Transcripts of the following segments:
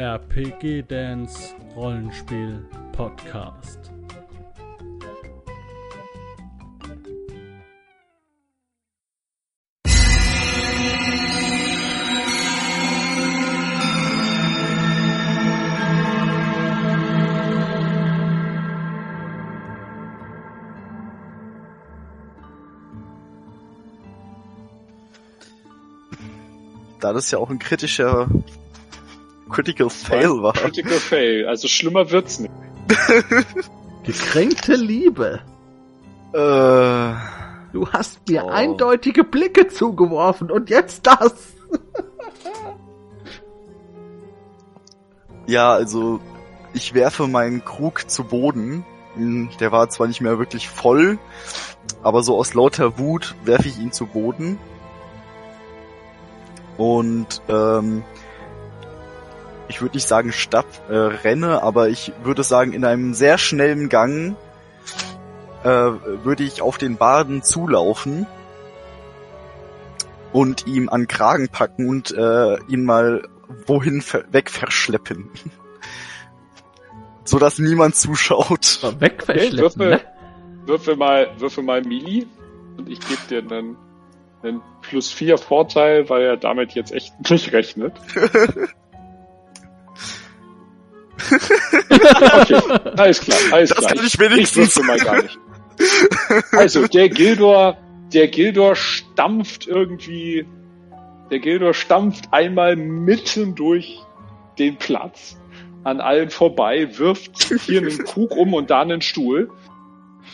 RPG Dance Rollenspiel Podcast. Da das ja auch ein kritischer Critical Fail war. Critical Fail, also schlimmer wird's nicht. Gekränkte Liebe. Äh, Du hast mir Oh. eindeutige Blicke zugeworfen und jetzt das. ja, also ich werfe meinen Krug zu Boden. Hm, Der war zwar nicht mehr wirklich voll, aber so aus lauter Wut werfe ich ihn zu Boden. Und ähm, ich würde nicht sagen Stadt äh, renne, aber ich würde sagen in einem sehr schnellen Gang äh, würde ich auf den Baden zulaufen und ihm an Kragen packen und äh, ihn mal wohin ver weg verschleppen. so dass niemand zuschaut. Mal Okay, Wegverschleppen, würfel, ne? würfel mal, würfel mal Mili und ich gebe dir einen, einen plus vier Vorteil, weil er damit jetzt echt nicht rechnet. okay, alles klar, alles Das klar. kann ich wenigstens. würfel mal gar nicht. Also, der Gildor, der Gildor stampft irgendwie, der Gildor stampft einmal mitten durch den Platz an allen vorbei, wirft hier einen Krug um und da einen Stuhl,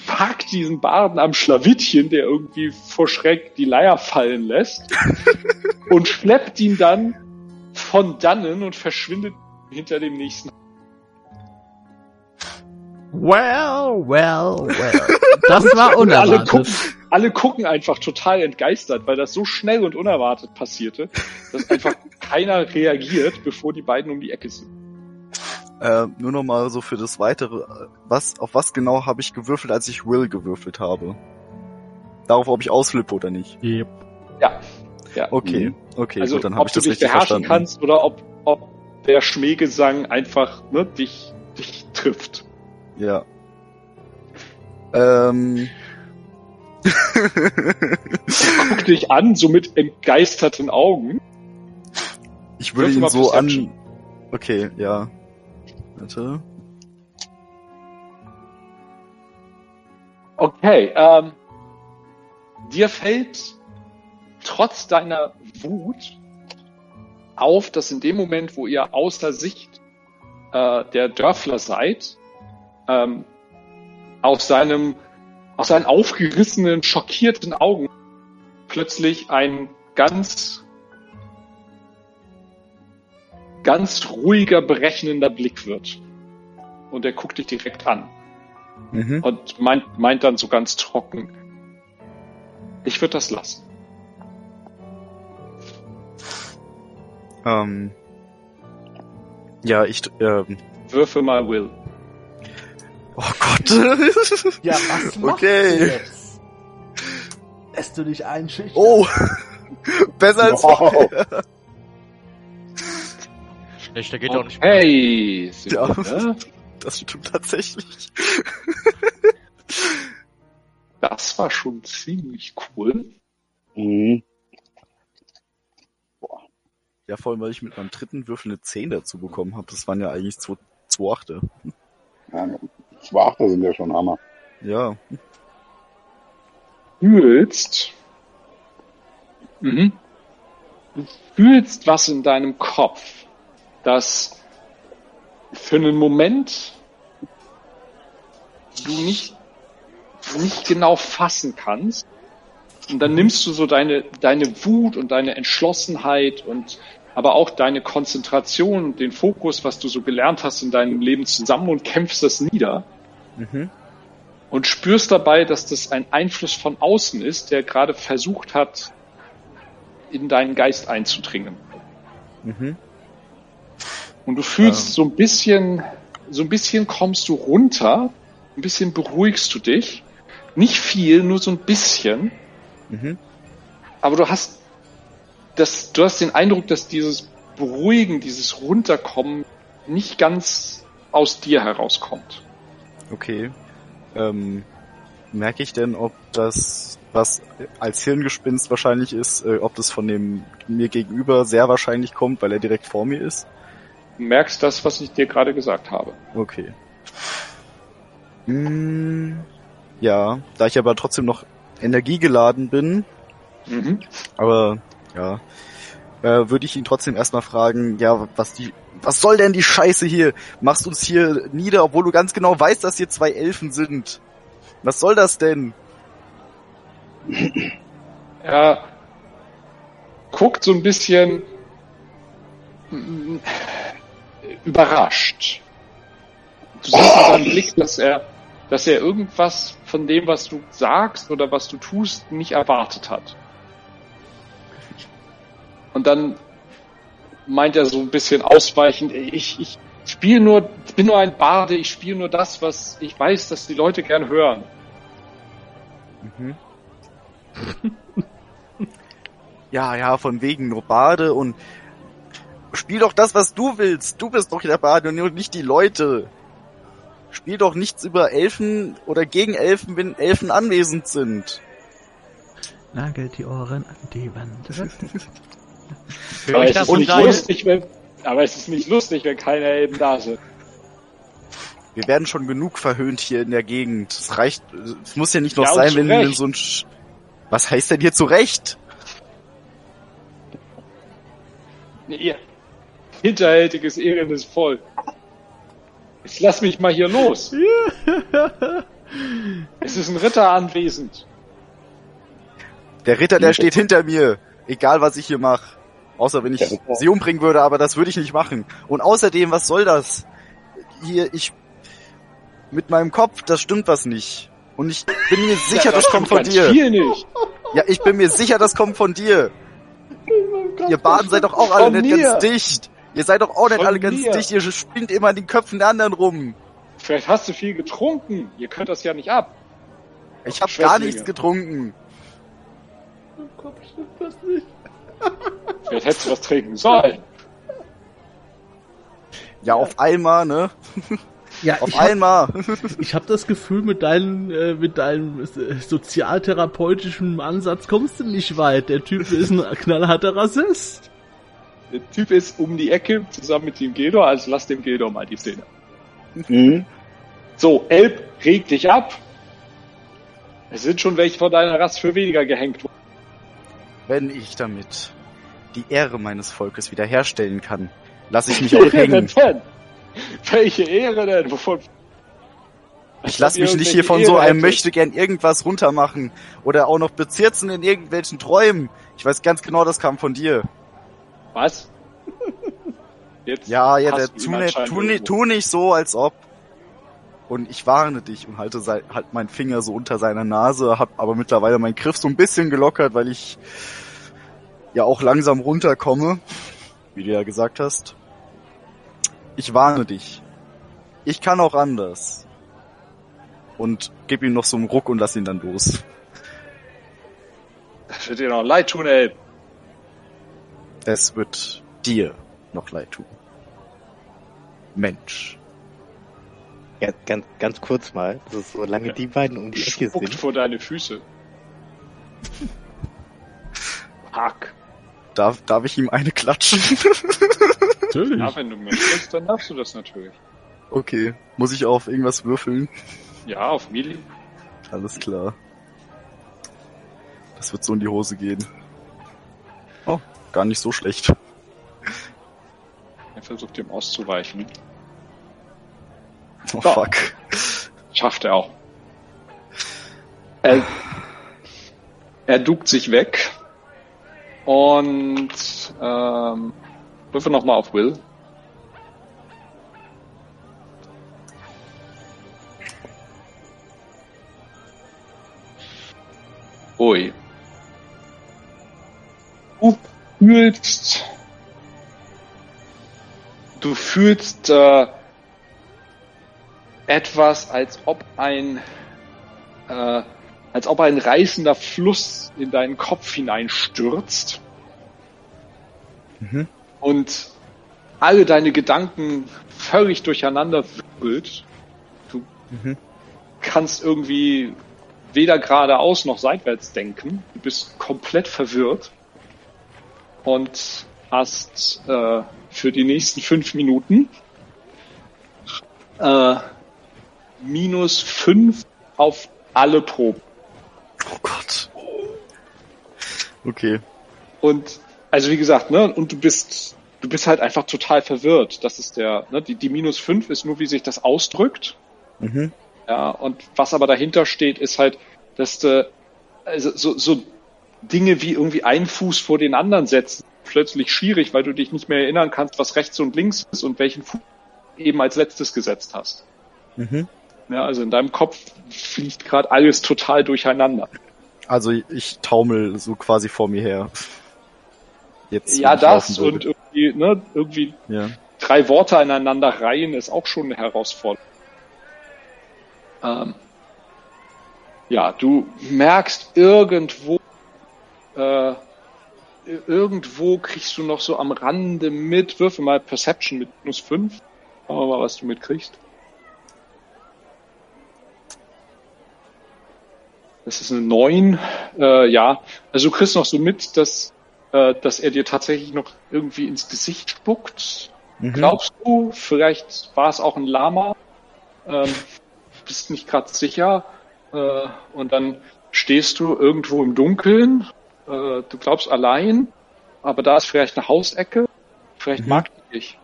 packt diesen Barden am Schlawittchen, der irgendwie vor Schreck die Leier fallen lässt, und schleppt ihn dann von dannen und verschwindet hinter dem nächsten. Well, well, well. Das war Und alle unerwartet. gucken, alle gucken einfach total entgeistert, weil das so schnell und unerwartet passierte, dass einfach keiner reagiert, bevor die beiden um die Ecke sind. Äh, nur noch mal so für das weitere, was auf was genau habe ich gewürfelt, als ich Will gewürfelt habe? Darauf, ob ich ausflippe oder nicht. Yep. Ja. ja. Okay, okay, also gut, dann habe ob ich du das dich richtig beherrschen verstanden. kannst oder ob, ob der Schmähgesang einfach ne, dich, dich trifft. Ja. Ähm. Guck dich an, so mit entgeisterten Augen. ich würde ihn mal so an. Okay, ja. Warte. Okay, ähm, dir fällt trotz deiner Wut auf, dass in dem Moment, wo ihr außer Sicht äh, der Dörfler seid, ähm, aus seinem, aus seinen aufgerissenen, schockierten Augen plötzlich ein ganz, ganz ruhiger, berechnender Blick wird. Und er guckt dich direkt an Mhm. und meint, meint dann so ganz trocken, ich würde das lassen. Ähm. Ja, ich. Ähm, Würfe mal Will. Gott. Ja, was machst Okay. du jetzt? Lässt du dich einschüchtern? oh. Besser als Wow. Schlechter geht auch nicht mehr. Hey, Ja. Sekunde. Das stimmt tatsächlich. das war schon ziemlich cool. Mhm. Ja, vor allem, weil ich mit meinem dritten Würfel eine 10 dazu bekommen habe. Das waren ja eigentlich zwei, zwei Achte. Ja, zwei Achter sind ja schon Hammer. Ja. Fühlst, mhm. du fühlst was in deinem Kopf, das für einen Moment du nicht, nicht genau fassen kannst. Und dann nimmst du so deine, deine Wut und deine Entschlossenheit und aber auch deine Konzentration, den Fokus, was du so gelernt hast in deinem Leben zusammen und kämpfst das nieder Mhm. und spürst dabei, dass das ein Einfluss von außen ist, der gerade versucht hat, in deinen Geist einzudringen. Mhm. Und du fühlst Ähm. so ein bisschen, so ein bisschen kommst du runter, ein bisschen beruhigst du dich. Nicht viel, nur so ein bisschen. Mhm. Aber du hast das, du hast den Eindruck, dass dieses Beruhigen, dieses Runterkommen nicht ganz aus dir herauskommt. Okay. Ähm, merke ich denn, ob das, was als Hirngespinst wahrscheinlich ist, äh, ob das von dem mir gegenüber sehr wahrscheinlich kommt, weil er direkt vor mir ist? Du merkst das, was ich dir gerade gesagt habe. Okay. Hm, ja, da ich aber trotzdem noch energiegeladen bin, Mhm. aber ja, äh, würde ich ihn trotzdem erstmal fragen, ja, was die, was soll denn die Scheiße hier? Machst uns hier nieder, obwohl du ganz genau weißt, dass hier zwei Elfen sind. Was soll das denn? Er guckt so ein bisschen mm, überrascht. Du siehst in seinem Blick, dass er, dass er irgendwas von dem, was du sagst oder was du tust, nicht erwartet hat. Und dann meint er so ein bisschen ausweichend, ich, ich spiele nur, ich bin nur ein Barde, ich spiele nur das, was ich weiß, dass die Leute gern hören. Mhm. ja, ja, von wegen nur Bade und spiel doch das, was du willst. Du bist doch der Bade und nicht die Leute. Spiel doch nichts über Elfen oder gegen Elfen, wenn Elfen anwesend sind. Nagelt die Ohren an die Wand. Aber es, ist nicht lustig, wenn, aber es ist nicht lustig, wenn keine Elben da sind. Wir werden schon genug verhöhnt hier in der Gegend. Es reicht, es muss ja nicht noch Ja, sein, zu wenn, Recht. wenn so ein Sch Was heißt denn hier zurecht? Ihr hinterhältiges, ehrendes Volk. Jetzt lass mich mal hier los. es ist ein Ritter anwesend. Der Ritter, der steht hinter mir. Egal, was ich hier mache. Außer wenn ich Ritter- sie umbringen würde, aber das würde ich nicht machen. Und außerdem, was soll das? Hier, ich... Mit meinem Kopf, das stimmt was nicht. Und ich bin mir sicher, das kommt von dir. Viel nicht. Ja, ich bin mir sicher, das kommt von dir. Ihr Baden seid doch auch alle nicht mir. ganz dicht. Ihr seid doch auch nicht Von alle ganz mir. dicht. Ihr spinnt immer in den Köpfen der anderen rum. Vielleicht hast du viel getrunken. Ihr könnt das ja nicht ab. Ich habe Schwächlinge. gar nichts getrunken. Vielleicht hättest du was trinken sollen. Ja, auf einmal, ne? Ja, Auf ich hab, einmal. ich hab das Gefühl, mit deinem, äh, mit deinem äh, sozialtherapeutischen Ansatz kommst du nicht weit. Der Typ ist ein knallharter Rassist. Der Typ ist um die Ecke zusammen mit dem Gedor, also lass dem Gedor mal die Szene. Mhm. So, Elb, reg dich ab. Es sind schon welche von deiner Rast für weniger gehängt worden. Wenn ich damit die Ehre meines Volkes wiederherstellen kann, lasse ich mich auch hängen. Welche Ehre denn? Wovon? Ich lasse mich nicht hier von so einem möchte gern irgendwas runtermachen oder auch noch bezirzen in irgendwelchen Träumen. Ich weiß ganz genau, das kam von dir. Was? Jetzt Ja, ja, der, tu, anscheinend tu, irgendwo. tu nicht so, als ob. Und ich warne dich und halte halt meinen Finger so unter seiner Nase, hab aber mittlerweile meinen Griff so ein bisschen gelockert, weil ich ja auch langsam runterkomme, wie du ja gesagt hast. Ich warne dich. Ich kann auch anders. Und gib ihm noch so einen Ruck und lass ihn dann los. Das wird dir noch leid tun, Elb. Es wird dir noch leid tun. Mensch. Ganz, ganz, ganz kurz mal, also solange die beiden um die Ecke Spuckt sind. vor deine Füße. Hack. Darf, darf ich ihm eine klatschen? Natürlich. Ja, wenn du möchtest, dann darfst du das natürlich. okay. Muss ich auf irgendwas würfeln? Ja, auf Mili. Alles klar. Das wird so in die Hose gehen. Oh, gar nicht so schlecht. Er versucht dem auszuweichen. Oh So. fuck. Schafft er auch. Er, er duckt sich weg und ähm, würfe nochmal auf Will. Ui. Du fühlst, du fühlst äh, etwas, als ob ein, äh, als ob ein reißender Fluss in deinen Kopf hineinstürzt Mhm. und alle deine Gedanken völlig durcheinander wirbelt. Du Mhm. kannst irgendwie weder geradeaus noch seitwärts denken. Du bist komplett verwirrt und hast äh, für die nächsten fünf Minuten äh, minus fünf auf alle Proben. Oh Gott. Okay. Und also wie gesagt, ne, und du bist du bist halt einfach total verwirrt. Das ist der, ne, die, die minus fünf ist nur, wie sich das ausdrückt. Mhm. Ja, und was aber dahinter steht, ist halt, dass du, also so, so Dinge wie irgendwie einen Fuß vor den anderen setzen, plötzlich schwierig, weil du dich nicht mehr erinnern kannst, was rechts und links ist und welchen Fuß eben als letztes gesetzt hast. Mhm. Ja, also in deinem Kopf fliegt gerade alles total durcheinander. Also ich taumel so quasi vor mir her. Jetzt. ja, das und irgendwie, ne, irgendwie Ja. drei Worte aneinander reihen ist auch schon eine Herausforderung. Ähm, ja, du merkst irgendwo, äh, irgendwo kriegst du noch so am Rande mit, würfe mal Perception mit minus 5. Schauen wir mal, was du mitkriegst. Das ist eine 9. Äh, ja, also du kriegst noch so mit, dass, äh, dass er dir tatsächlich noch irgendwie ins Gesicht spuckt. Mhm. Glaubst du, vielleicht war es auch ein Lama? Ähm, bist nicht gerade sicher. Äh, und dann stehst du irgendwo im Dunkeln. Äh, du glaubst allein, aber da ist vielleicht eine Hausecke. Vielleicht Mhm. mag die dich.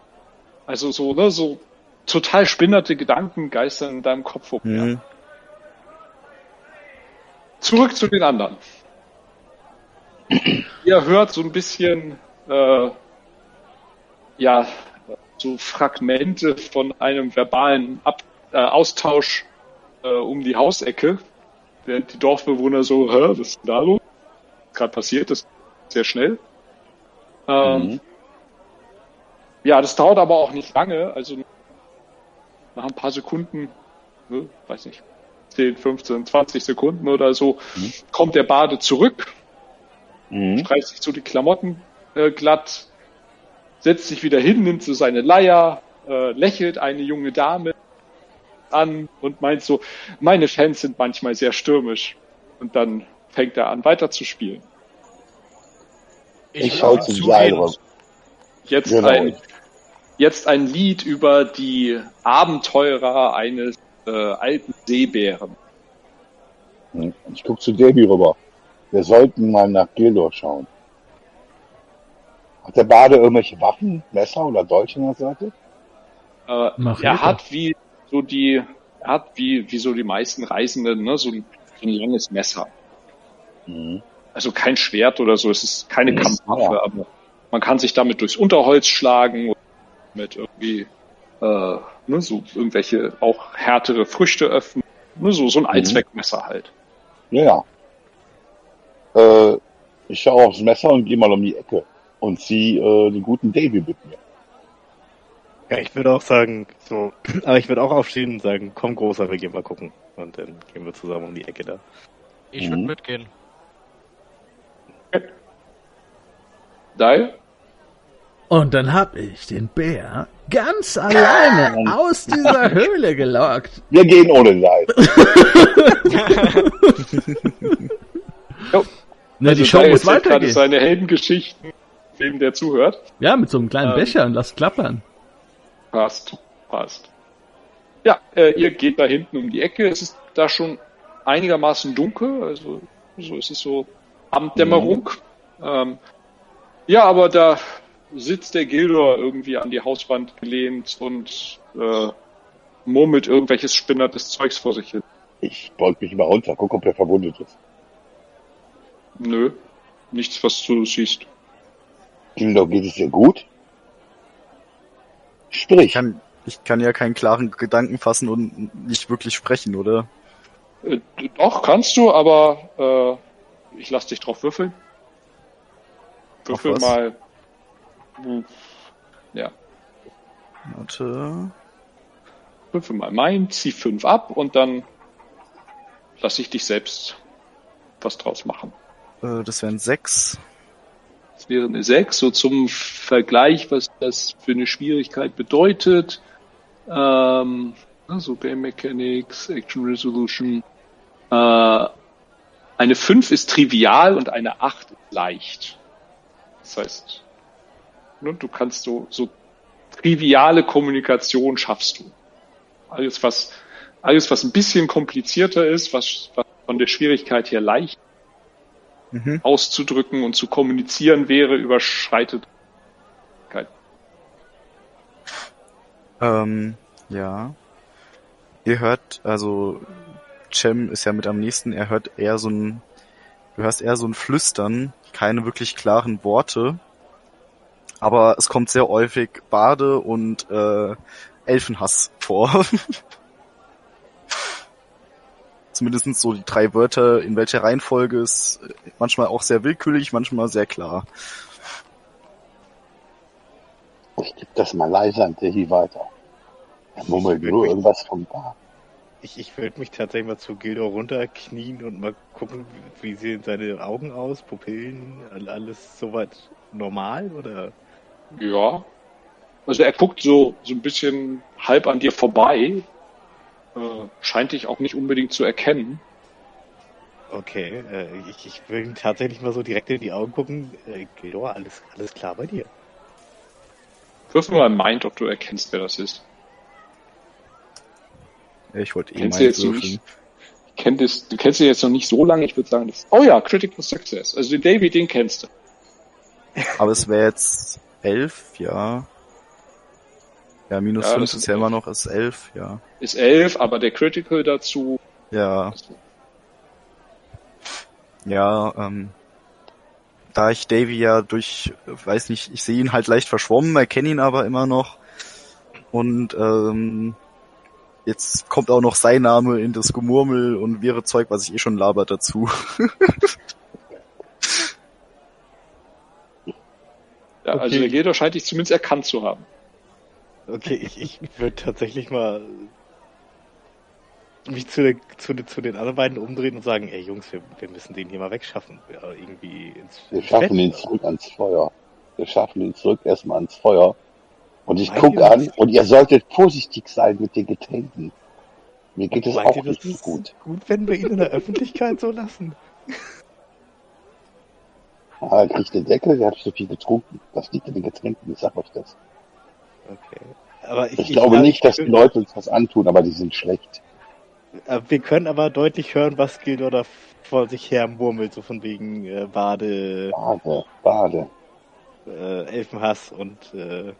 Also so, ne, so total spinnerte Gedanken geistern in deinem Kopf umher. Mhm. Zurück zu den anderen. Ihr hört so ein bisschen, äh, ja, so Fragmente von einem verbalen Ab äh, Austausch äh, um die Hausecke, während die Dorfbewohner so, hä, was ist denn da los? Gerade passiert, das ist sehr schnell. Ähm, Mhm. Ja, das dauert aber auch nicht lange, also nach ein paar Sekunden, ne, weiß nicht, 10, 15, 20 Sekunden oder so, Mhm. kommt der Bade zurück, Mhm. streicht sich so die Klamotten äh, glatt, setzt sich wieder hin, nimmt so seine Leier, äh, lächelt eine junge Dame an und meint so, meine Fans sind manchmal sehr stürmisch. Und dann fängt er an, weiter zu spielen. Ich schau zum Seil rum. Jetzt Genau. ein, jetzt ein Lied über die Abenteurer eines äh, alten Seebären. Mhm. Ich guck zu Davy rüber. Wir sollten mal nach Gildor schauen. Hat der Bade irgendwelche Waffen, Messer oder Dolche an der Seite? Äh, er hat wie so die, er hat wie, wie so die meisten Reisenden, ne, so ein, so ein langes Messer. Mhm. Also kein Schwert oder so, es ist keine. Kampfwaffe, aber man kann sich damit durchs Unterholz schlagen mit irgendwie äh, ne, so irgendwelche auch härtere Früchte öffnen. Ne, so, so ein Allzweckmesser halt. Ja, ja. Äh, ich schaue aufs Messer und gehe mal um die Ecke und zieh äh, den guten Davy mit mir. Ja, ich würde auch sagen, so, aber ich würde auch aufstehen und sagen, komm großer, wir gehen mal gucken. Und dann gehen wir zusammen um die Ecke da. Ich würde Mhm. mitgehen. Dial? Und dann hab ich den Bär ganz alleine aus dieser Höhle gelockt. Wir gehen ohne Seil. Ne, die Show muss erzählt gerade weitergehen. seine Heldengeschichten, wem der zuhört. Ja, mit so einem kleinen Ähm. Becher und lass klappern. Passt, passt. Ja, äh, ihr geht da hinten um die Ecke. Es ist da schon einigermaßen dunkel, also so ist es so Abenddämmerung. Ähm, ja, aber da sitzt der Gildor irgendwie an die Hauswand gelehnt und äh, murmelt irgendwelches spinnertes Zeugs vor sich hin. Ich beug mich mal runter, guck, ob er verwundet ist. Nö, nichts, was du siehst. Gildor, geht es dir gut? Ich Sprich. kann, ich kann ja keinen klaren Gedanken fassen und nicht wirklich sprechen, oder? Äh, doch, kannst du, aber äh, ich lass dich drauf würfeln. Würfel mal. Hm, Ja, Warte. würfel mal mein, zieh fünf ab und dann lass ich dich selbst was draus machen. Äh, das wären sechs. Das wäre eine 6, so zum Vergleich, was das für eine Schwierigkeit bedeutet. Ähm, also Game Mechanics, Action Resolution. Äh, eine 5 ist trivial und eine 8 ist leicht. Das heißt, ne, du kannst so, so triviale Kommunikation schaffst du. Alles, was, alles, was ein bisschen komplizierter ist, was, was von der Schwierigkeit her leicht Mhm. auszudrücken und zu kommunizieren wäre, überschreitet. Ähm, ja. Ihr hört, also Cem ist ja mit am nächsten, er hört eher so ein, du hörst eher so ein Flüstern, keine wirklich klaren Worte. Aber es kommt sehr häufig Bade und äh, Elfenhass vor. Zumindest so die drei Wörter, in welcher Reihenfolge ist manchmal auch sehr willkürlich, manchmal sehr klar. Ich gebe das mal leise an Tehi weiter. Er mummelt nur irgendwas vom Bar. Ich, ich würde mich tatsächlich mal zu Gildo runterknien und mal gucken, wie sehen seine Augen aus, Pupillen, all- alles soweit normal oder? Ja. Also er guckt so, so ein bisschen halb an dir vorbei. Äh, scheint dich auch nicht unbedingt zu erkennen. Okay, äh, ich, ich will ihm tatsächlich mal so direkt in die Augen gucken. Äh, Gildo, alles, alles klar bei dir? Wirf mir mal ein Mind, ob du erkennst, wer das ist. Ich wollte eh Kennst mal du jetzt würfeln. nicht? Kennt es, du kennst ihn jetzt noch nicht so lange, ich würde sagen, das, oh ja, Critical Success. Also den Davy, den kennst du. Aber es wäre jetzt elf, ja. Ja, minus Ja, fünf das ist sind ja immer noch ist elf, ja. Ist elf, aber der Critical dazu. Ja, ja, ähm, da ich Davy ja durch, weiß nicht, ich sehe ihn halt leicht verschwommen, erkenne ihn aber immer noch. Und ähm, jetzt kommt auch noch sein Name in das Gemurmel und wäre Zeug, was ich eh schon labert dazu. Ja, Also Okay. der Gildo scheint dich zumindest erkannt zu haben. Okay, ich, ich würde tatsächlich mal mich zu, der, zu, den- zu den anderen beiden umdrehen und sagen, ey Jungs, wir, wir müssen den hier mal wegschaffen. Ja, irgendwie ins, Wir ins schaffen Bett. ihn zurück ans Feuer. Wir schaffen ihn zurück erstmal ans Feuer. Und ich gucke an und ihr solltet vorsichtig sein mit den Getränken. Mir geht es auch ihr, das nicht so ist gut. gut, wenn wir ihn in der Öffentlichkeit so lassen? Ah, er kriegt den Deckel, der hat so viel getrunken. Das liegt in den Getränken, ich sag euch das. Okay. Aber ich, Ich, glaube ich- nicht, dass die Leute uns was antun, aber die sind schlecht. Äh, Wir können aber deutlich hören, was Gildor da vor sich her murmelt, so von wegen äh, Bade, Bade, Bade. äh, Elfenhass und äh,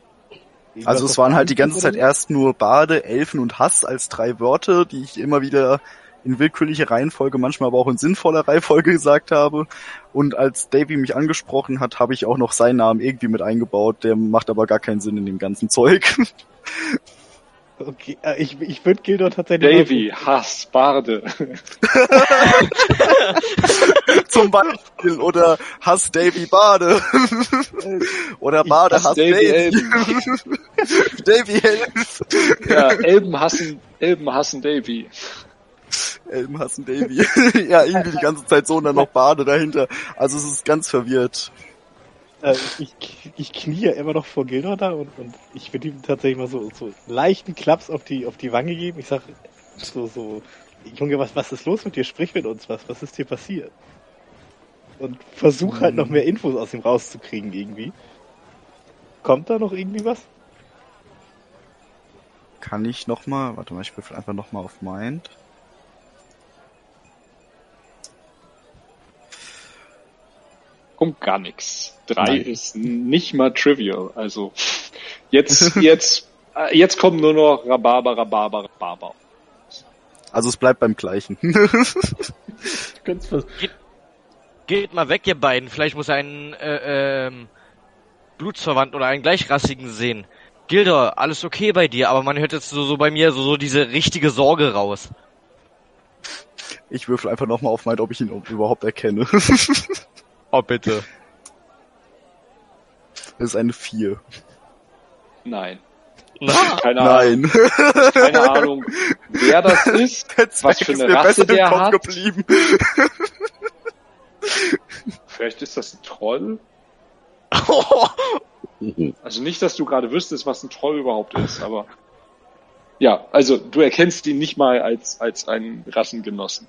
Also es waren halt die ganze Zeit erst nur Bade, Elfen und Hass als drei Wörter, die ich immer wieder in willkürlicher Reihenfolge, manchmal aber auch in sinnvoller Reihenfolge gesagt habe. Und als Davy mich angesprochen hat, habe ich auch noch seinen Namen irgendwie mit eingebaut. Der macht aber gar keinen Sinn in dem ganzen Zeug. Okay, äh, ich, ich würde Gildor tatsächlich Davy, Hass, Barde. Zum Beispiel. Oder Hass Davy Bade. Oder Bade Hass Hass Davy Davy. Elben. Davy Helf. Ja, Elben hassen, Elben hassen Davy. Elben hassen Davy. ja, irgendwie die ganze Zeit so und dann noch Bade dahinter. Also es ist ganz verwirrt. Äh, ich, ich knie ja immer noch vor Gildor da und, und ich würde ihm tatsächlich mal so, so leichten Klaps auf die, auf die Wange geben. Ich sag so, so, Junge, was, was ist los mit dir? Sprich mit uns, was, was ist dir passiert? Und versuch halt noch mehr Infos aus ihm rauszukriegen irgendwie. Kommt da noch irgendwie was? Kann ich noch mal, warte mal, ich würfel einfach noch mal auf Mind. Kommt gar nichts. Drei ist nicht mal trivial. Also jetzt, jetzt, äh, jetzt kommen nur noch Rhabarber, Rhabarber, Rhabarber. Also es bleibt beim gleichen. Ganz fast. Geht mal weg, ihr beiden. Vielleicht muss er einen äh, ähm, Blutsverwandten oder einen Gleichrassigen sehen. Gildor, alles okay bei dir, aber man hört jetzt so, so bei mir so, so diese richtige Sorge raus. Ich würfel einfach noch mal auf Mind, ob ich ihn überhaupt erkenne. Oh, bitte. Das ist eine 4. Nein. Na, Keine Ahnung, Nein. keine Ahnung, wer das ist. Was für ist eine Rasse besser im der Kopf hat? geblieben. Vielleicht ist das ein Troll. Also nicht, dass du gerade wüsstest, was ein Troll überhaupt ist, aber Ja, also du erkennst ihn nicht mal als, als einen Rassengenossen.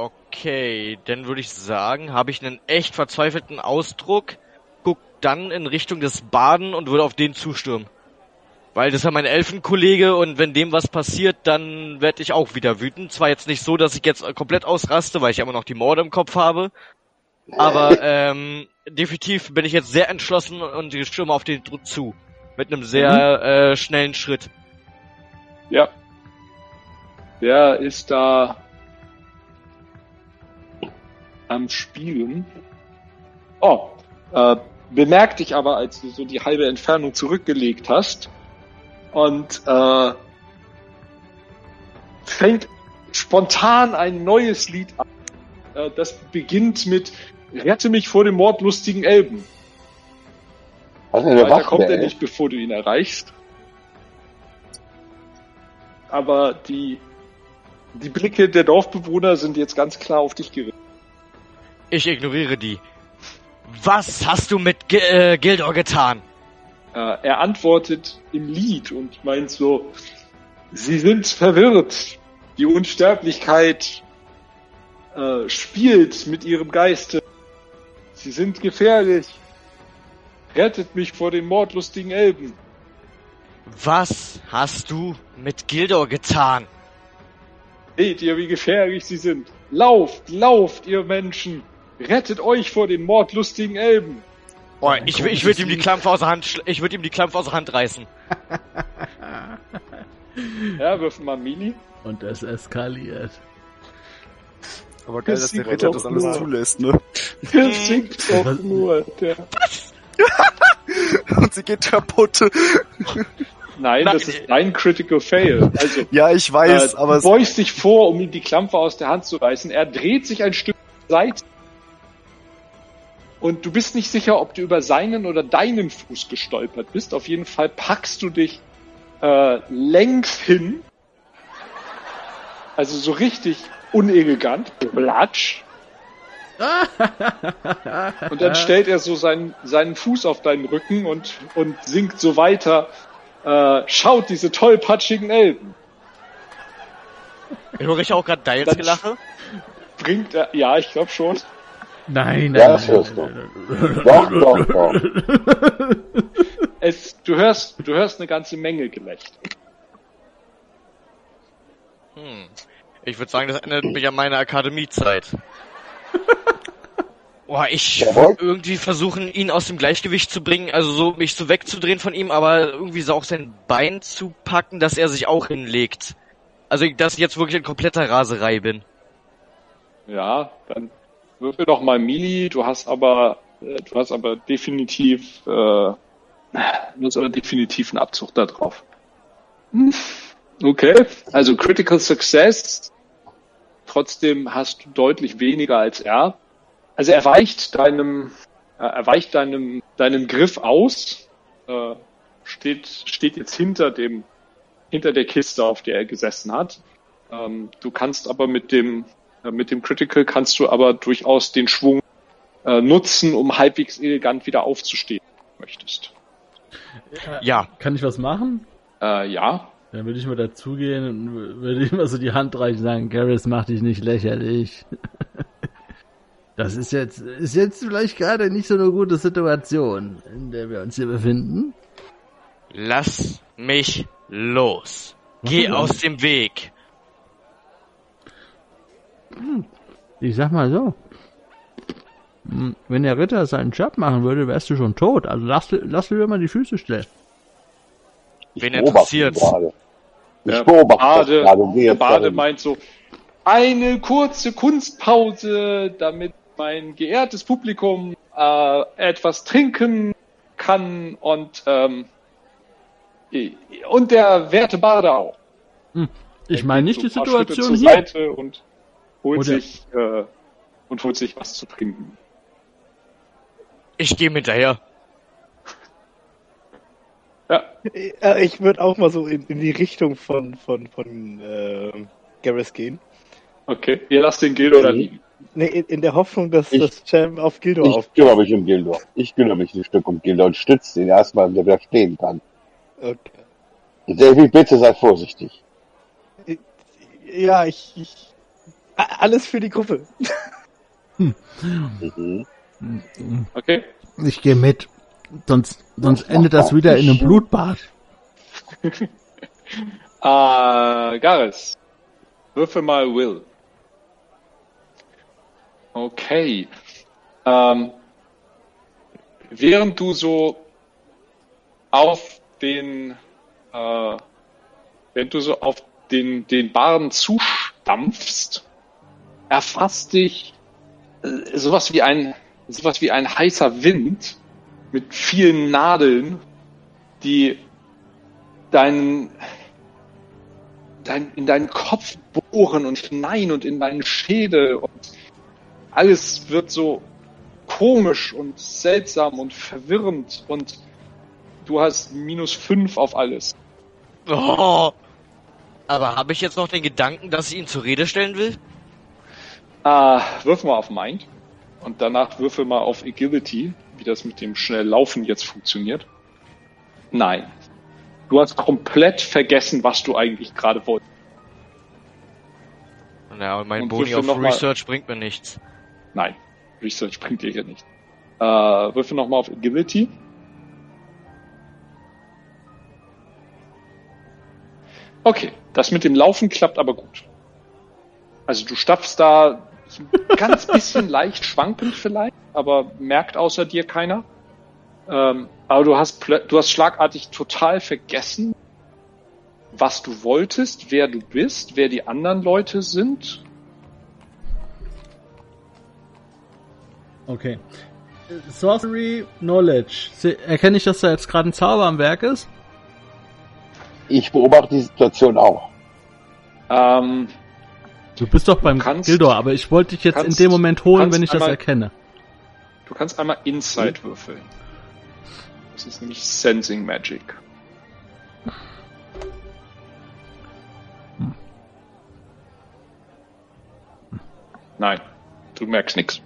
Okay, dann würde ich sagen, habe ich einen echt verzweifelten Ausdruck, guck dann in Richtung des Baden und würde auf den zustürmen. Weil das ist ja mein Elfenkollege und wenn dem was passiert, dann werde ich auch wieder wütend. Zwar jetzt nicht so, dass ich jetzt komplett ausraste, weil ich immer noch die Morde im Kopf habe. Aber ähm, definitiv bin ich jetzt sehr entschlossen und stürme auf den Druck zu. Mit einem sehr äh, schnellen Schritt. Ja. Der ist da am Spielen. Oh, äh, bemerkt dich aber, als du so die halbe Entfernung zurückgelegt hast und äh, fängt spontan ein neues Lied an. Äh, das beginnt mit Rette mich vor dem mordlustigen Elben. Was ist denn der Weiter Waffen, kommt er nicht, bevor du ihn erreichst. Aber die, die Blicke der Dorfbewohner sind jetzt ganz klar auf dich gerichtet. Ich ignoriere die. Was hast du mit G äh, Gildor getan? Äh, er antwortet im Lied und meint so, Sie sind verwirrt. Die Unsterblichkeit äh, spielt mit ihrem Geiste. Sie sind gefährlich. Rettet mich vor den mordlustigen Elben. Was hast du mit Gildor getan? Seht ihr, wie gefährlich sie sind? Lauft, lauft, ihr Menschen! Rettet euch vor den mordlustigen Elben! Oh, ich, ich würde ihm die Klampfe aus der Hand, ich würde ihm die Klampfe aus der Hand reißen. Ja, wirf mal Mini. Und es eskaliert. Aber geil, Das dass der Ritter das alles nur- zulässt, ne? Der singt doch nur. Der... Und sie geht kaputt. Nein, Nein, das ist ein Critical Fail. Also, Ja, ich weiß, äh, aber du beugst dich vor, um ihm die Klampfe aus der Hand zu reißen. Er dreht sich ein Stück zur Seite. Und du bist nicht sicher, ob du über seinen oder deinen Fuß gestolpert bist. Auf jeden Fall packst du dich äh, längs hin. Also so richtig unelegant. Platsch. Und dann stellt er so seinen, seinen Fuß auf deinen Rücken und, und singt so weiter. Äh, schaut diese tollpatschigen Elben. Höre ich auch gerade Dials Gelache? Bringt er, ja, ich glaube schon. Nein, nein, Ja, das hörst du. Doch, doch, doch. Es, du hörst, du hörst eine ganze Menge Gelächter. Hm. Ich würde sagen, das erinnert mich an meine Akademiezeit. Boah, ich Jawohl. würd irgendwie versuchen, ihn aus dem Gleichgewicht zu bringen, also so mich so wegzudrehen von ihm, aber irgendwie so auch sein Bein zu packen, dass er sich auch hinlegt. Also, dass ich jetzt wirklich in kompletter Raserei bin. Ja, dann würfel doch mal Mili. Du hast aber, äh, du hast aber definitiv, äh, du hast aber definitiv einen Abzug da drauf. Okay, also Critical Success. Trotzdem hast du deutlich weniger als er. Also er weicht deinem, äh, er weicht deinem, deinem Griff aus, äh, steht, steht jetzt hinter dem, hinter der Kiste, auf der er gesessen hat. Ähm, du kannst aber mit dem, mit dem Critical kannst du aber durchaus den Schwung äh, nutzen, um halbwegs elegant wieder aufzustehen, wenn du möchtest. Ja, Kann ich was machen? Äh, ja, Dann würde ich mal dazugehen und würde ihm mal so die Hand reichen und sagen, Garrus, mach dich nicht lächerlich. Das ist jetzt, ist jetzt vielleicht gerade nicht so eine gute Situation, in der wir uns hier befinden. lass mich los. Geh aus dem Weg. Ich sag mal so. Hm, Wenn der Ritter seinen Job machen würde, wärst du schon tot. Also lass, lass dir mal die Füße still. Ich Wen interessiert's? Ich Der beobachte Bade, Bade meint so, eine kurze Kunstpause, damit mein geehrtes Publikum äh, etwas trinken kann und ähm, und der werte Bade auch. Ich meine nicht die Situation hier. Holt Oder- sich äh, und holt sich was zu trinken. Ich gehe hinterher. Ja, Äh, Ich würde auch mal so in, in die Richtung von, von, von äh, Garrus gehen. okay. Ihr lasst den Gildo da liegen. Nee, in, in der Hoffnung, dass Ich- das Jam auf Gildo auf. Ich kümmere mich um Gildor. Ich kümmere mich ein Stück um Gildor und stütze ihn erstmal, damit er stehen kann. Okay. Davy, bitte sei vorsichtig. Ja, ich, ich. Alles für die Gruppe. Mhm. Okay. Ich gehe mit. Sonst, sonst endet das wieder in einem Blutbad. Äh, Gareth. Würfel mal Will. Okay. Ähm, während du so auf den, äh, während du so auf den, den Baren zustampfst, erfasst dich äh, sowas wie ein, sowas wie ein heißer Wind mit vielen Nadeln, die deinen, dein, in deinen Kopf bohren und hinein und in deinen Schädel und alles wird so komisch und seltsam und verwirrend und du hast minus fünf auf alles. Oh. Aber habe ich jetzt noch den Gedanken, dass ich ihn zur Rede stellen will? Äh, würfel mal auf Mind und danach würfel mal auf Agility, wie das mit dem schnell Laufen jetzt funktioniert. Nein. Du hast komplett vergessen, was du eigentlich gerade wolltest. Ja, und mein Und Boni auf noch mal- Research bringt mir nichts. Nein, Research bringt dir hier nicht. Äh, würfel nochmal auf Agility. Okay, das mit dem Laufen klappt aber gut. Also du stapfst da ganz bisschen leicht schwankend vielleicht, aber merkt außer dir keiner. Ähm, aber du hast, du hast schlagartig total vergessen, was du wolltest, wer du bist, wer die anderen Leute sind. Okay. Sorcery Knowledge. Erkenne ich, dass da jetzt gerade ein Zauber am Werk ist? Ich beobachte die Situation auch. Ähm, Du bist doch beim kannst- Gildor, aber ich wollte dich jetzt in kannst- dem Moment holen, wenn ich das einmal- erkenne. Du kannst einmal Insight würfeln. Das ist nämlich Sensing Magic. Nein, du merkst nichts.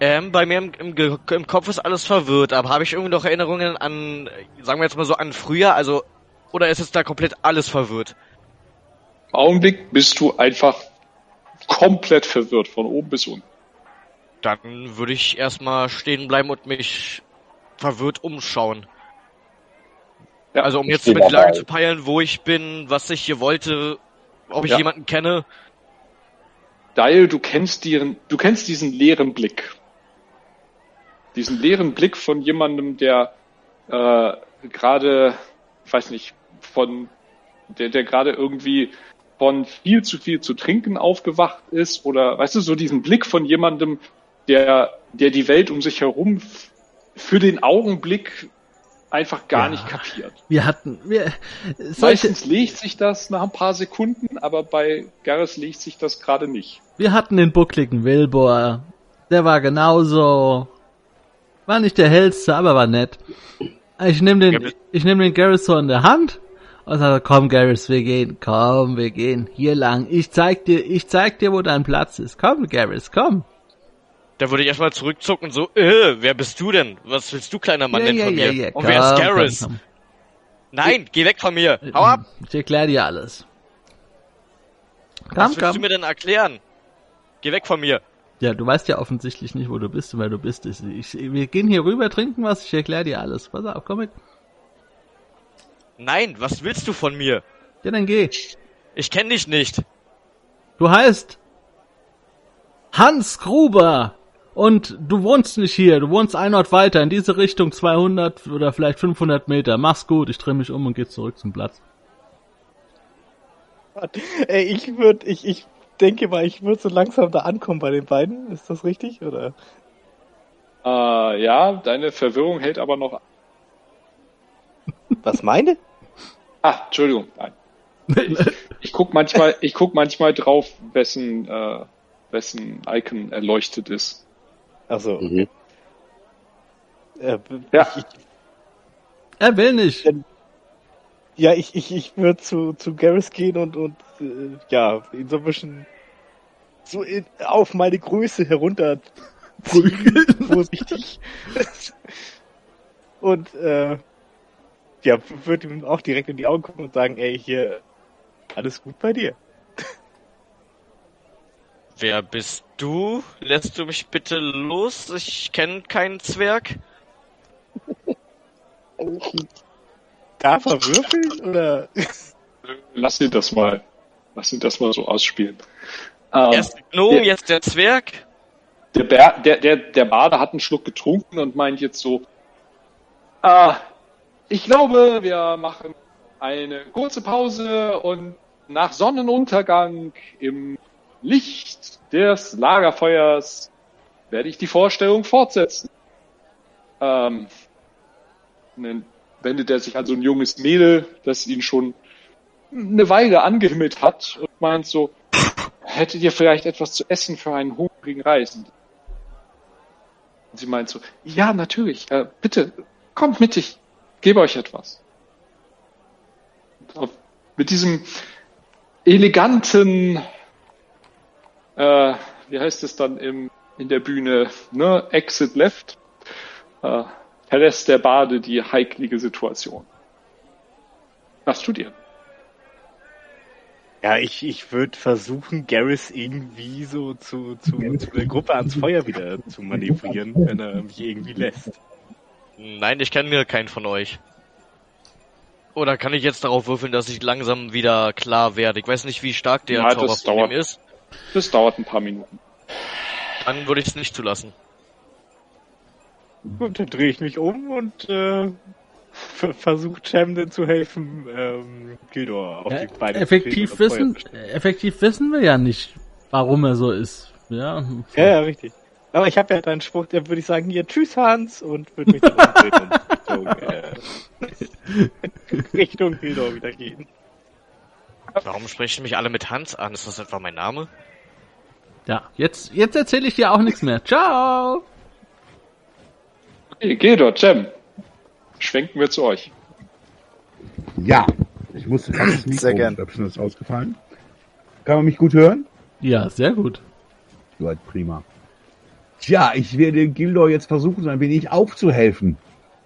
Ähm, bei mir im, im, im Kopf ist alles verwirrt, aber habe ich irgendwie noch Erinnerungen an, äh, sagen wir jetzt mal so, an früher, also, oder ist es da komplett alles verwirrt? Im Augenblick bist du einfach komplett verwirrt, von oben bis unten. Dann würde ich erstmal stehen bleiben und mich verwirrt umschauen. Ja, also um jetzt mit die Lage zu peilen, wo ich bin, was ich hier wollte, ob ich Ja. jemanden kenne. Dial, du kennst diesen, du kennst diesen leeren Blick. Diesen leeren Blick von jemandem, der äh, gerade, ich weiß nicht, von der, der gerade irgendwie von viel zu viel zu trinken aufgewacht ist oder weißt du, so diesen Blick von jemandem, der, der die Welt um sich herum für den Augenblick einfach gar Ja. nicht kapiert. Wir hatten, wir, Meistens legt sich das nach ein paar Sekunden, aber bei Gareth legt sich das gerade nicht. wir hatten den buckligen Wilbur. Der war genauso. War nicht der hellste, aber war nett. Ich nehme den, ich nehme den Garrus so in der Hand und sage, komm Garrus, wir gehen, komm, wir gehen hier lang. Ich zeig dir, ich zeig dir, wo dein Platz ist. Komm Garrus, komm. Da würde ich erstmal zurückzucken so, äh, wer bist du denn? Was willst du, kleiner Mann, Ja, denn ja, von ja, mir? und komm, wer ist Garrus? komm. Nein, geh weg von mir. Hau ab! Ich erklär dir alles. Komm, Was willst du mir denn erklären? Geh weg von mir. Ja, du weißt ja offensichtlich nicht, wo du bist und wer du bist. Ich, ich, wir gehen hier rüber, trinken was, ich erklär dir alles. Pass auf, komm mit. Nein, was willst du von mir? Ja, dann geh. Ich kenne dich nicht. Du heißt Hans Gruber und du wohnst nicht hier, du wohnst ein Ort weiter, in diese Richtung 200 oder vielleicht 500 Meter. Mach's gut, ich drehe mich um und geh zurück zum Platz. Ey, ich würde, ich, ich denke mal, ich würde so langsam da ankommen bei den beiden. Ist das richtig? Oder? Äh, ja, deine Verwirrung hält aber noch. Was meine? Ah, Entschuldigung, nein. Ich guck manchmal, ich guck manchmal drauf, wessen, äh, wessen Icon erleuchtet ist. Also, Mhm. äh, Ja. ich, er will nicht. ja, ich, ich, ich würde zu, zu Garrus gehen und, und äh, ja, ihn so ein bisschen so in, auf meine Größe herunter ziehen, vorsichtig. und äh, ja, würde ihm auch direkt in die Augen gucken und sagen, ey, hier, alles gut bei dir. Wer bist du? Lässt du mich bitte los? Ich kenne keinen Zwerg. Darf er würfeln oder? Lass ihn das mal, lass ihn das mal so ausspielen. Ähm, Erst der Gnome, der- jetzt der Zwerg. der, Bär, der, der, der Bade hat einen Schluck getrunken und meint jetzt so, ah, ich glaube, wir machen eine kurze Pause und nach Sonnenuntergang im Licht des Lagerfeuers werde ich die Vorstellung fortsetzen. Ähm, dann wendet er sich an so ein junges Mädel, das ihn schon eine Weile angehimmelt hat und meint so, hättet ihr vielleicht etwas zu essen für einen hungrigen Reisenden? Und sie meint so, ja, natürlich, äh, bitte, kommt mit, ich gebe euch etwas. Auf, mit diesem eleganten, äh, wie heißt es dann im, in der Bühne, ne, Exit Left, äh, verlässt der Bade die heiklige Situation. Was tut ihr? Ja, ich, ich würde versuchen, Garrus irgendwie so zu, zu, zu der Gruppe ans Feuer wieder zu manövrieren, wenn er mich irgendwie lässt. Nein, ich kenne keinen von euch. Oder kann ich jetzt darauf würfeln, dass ich langsam wieder klar werde? Ich weiß nicht, wie stark der Ja, Zauber von dauert. ihm ist. Das dauert ein paar Minuten. Dann würde ich es nicht zulassen. Und dann drehe ich mich um und äh, ver- versucht Camden zu helfen, ähm, Gildor auf Ja, die Beine effektiv zu wissen, effektiv wissen wir ja nicht, warum er so ist. Ja, Ja, ja, richtig. Aber ich habe ja deinen Spruch, da würde ich sagen, hier, tschüss Hans, und würde mich dann Richtung, äh, Richtung Gildor wieder gehen. Warum sprechen mich alle mit Hans an? Ist das etwa mein Name? ja. Jetzt, jetzt erzähle ich dir auch nichts mehr. Ciao. Geh dort, Cem. Schwenken wir zu euch. Ja, ich musste Mikro Sehr gern. umstöpseln, das ist ausgefallen. Kann man mich gut hören? Ja, sehr gut. Gut, prima. Tja, ich werde Gildor jetzt versuchen, so ein wenig aufzuhelfen,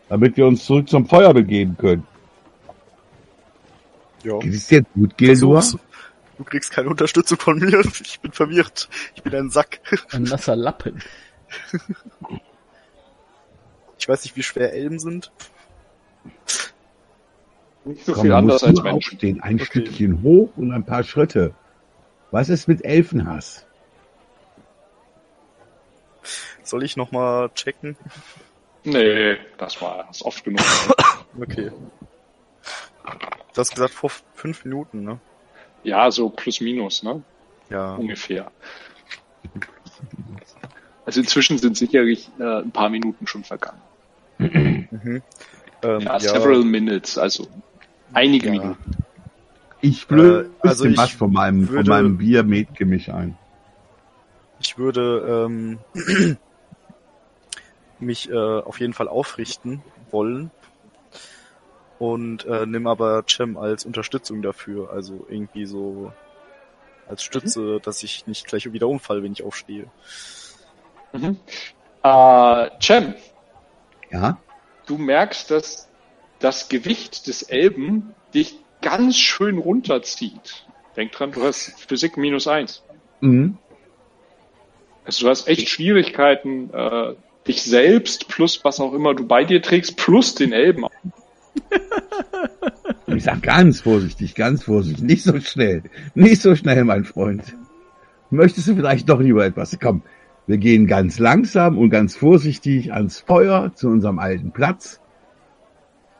damit wir uns zurück zum Feuer begeben können. Ja. Geht es dir gut, Gildor? Versuch's. Du kriegst keine Unterstützung von mir. Ich bin verwirrt. Ich bin ein Sack. Ein nasser Lappen. Ich weiß nicht, wie schwer Elben sind. Nicht so Komm, viel man anders muss als Menschen. aufstehen, ein Okay. Stückchen hoch und ein paar Schritte. Was ist mit Elfenhass? Soll ich nochmal checken? Nee, das war das oft genug. Okay. Du hast gesagt vor fünf Minuten, ne? ja, so plus minus, ne? Ja. Ungefähr. Also inzwischen sind sicherlich äh, ein paar Minuten schon vergangen. Mhm. Ähm, Ja, ja, several minutes, also einige Ja. Minuten. Ich flöße Äh, also ich was von meinem, würde- von meinem Bier-Met-Gemisch ein. ich würde ähm, mich äh, auf jeden Fall aufrichten wollen und äh, nimm aber Cem als Unterstützung dafür, also irgendwie so als Stütze, dass ich nicht gleich wieder umfall, wenn ich aufstehe. Mhm. Äh, Cem, Ja? du merkst, dass das Gewicht des Elben dich ganz schön runterzieht. Denk dran, du hast Physik minus eins. Mhm. Also du hast echt Schwierigkeiten, äh, dich selbst plus was auch immer du bei dir trägst, plus den Elben. Ich sag ganz vorsichtig, ganz vorsichtig, nicht so schnell. Nicht so schnell, mein Freund. Möchtest du vielleicht doch lieber etwas? Komm, wir gehen ganz langsam und ganz vorsichtig ans Feuer zu unserem alten Platz.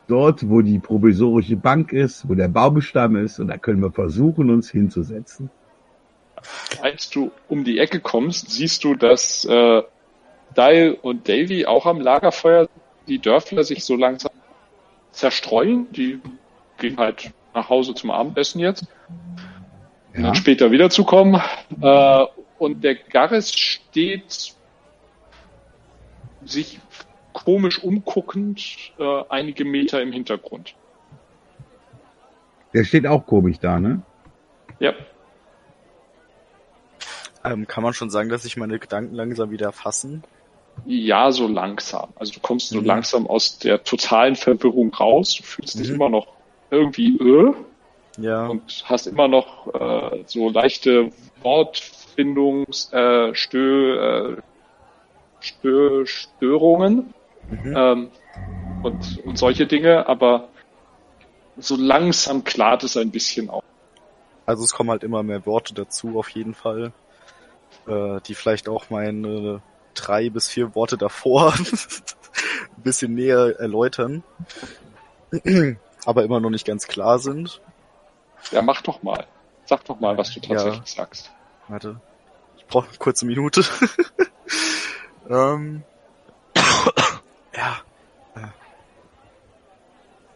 Dort, wo die provisorische Bank ist, wo der Baumstamm ist, und da können wir versuchen, uns hinzusetzen. Als du um die Ecke kommst, siehst du, dass äh, Dial und Davy auch am Lagerfeuer die Dörfler sich so langsam zerstreuen. Die gehen halt nach Hause zum Abendessen jetzt. Und Ja? dann später wiederzukommen. Äh, und der Garris steht sich komisch umguckend äh, einige Meter im Hintergrund. Der steht auch komisch da, ne? Ja, Ähm, kann man schon sagen, dass sich meine Gedanken langsam wieder fassen? Ja, so langsam. Also du kommst so Mhm. langsam aus der totalen Verwirrung raus. Du fühlst dich Mhm. immer noch irgendwie äh, Ja. und hast immer noch äh, so leichte Wortfindungs äh, Stö, äh, Stö, Störungen Mhm. ähm, und, und solche Dinge, aber so langsam klart es ein bisschen auf. Also es kommen halt immer mehr Worte dazu, auf jeden Fall. Äh, die vielleicht auch meine drei bis vier Worte davor ein bisschen näher erläutern. Aber immer noch nicht ganz klar sind. Ja, mach doch mal. Sag doch mal, was du tatsächlich sagst. Warte. Ich brauche eine kurze Minute. ähm. ja. Äh.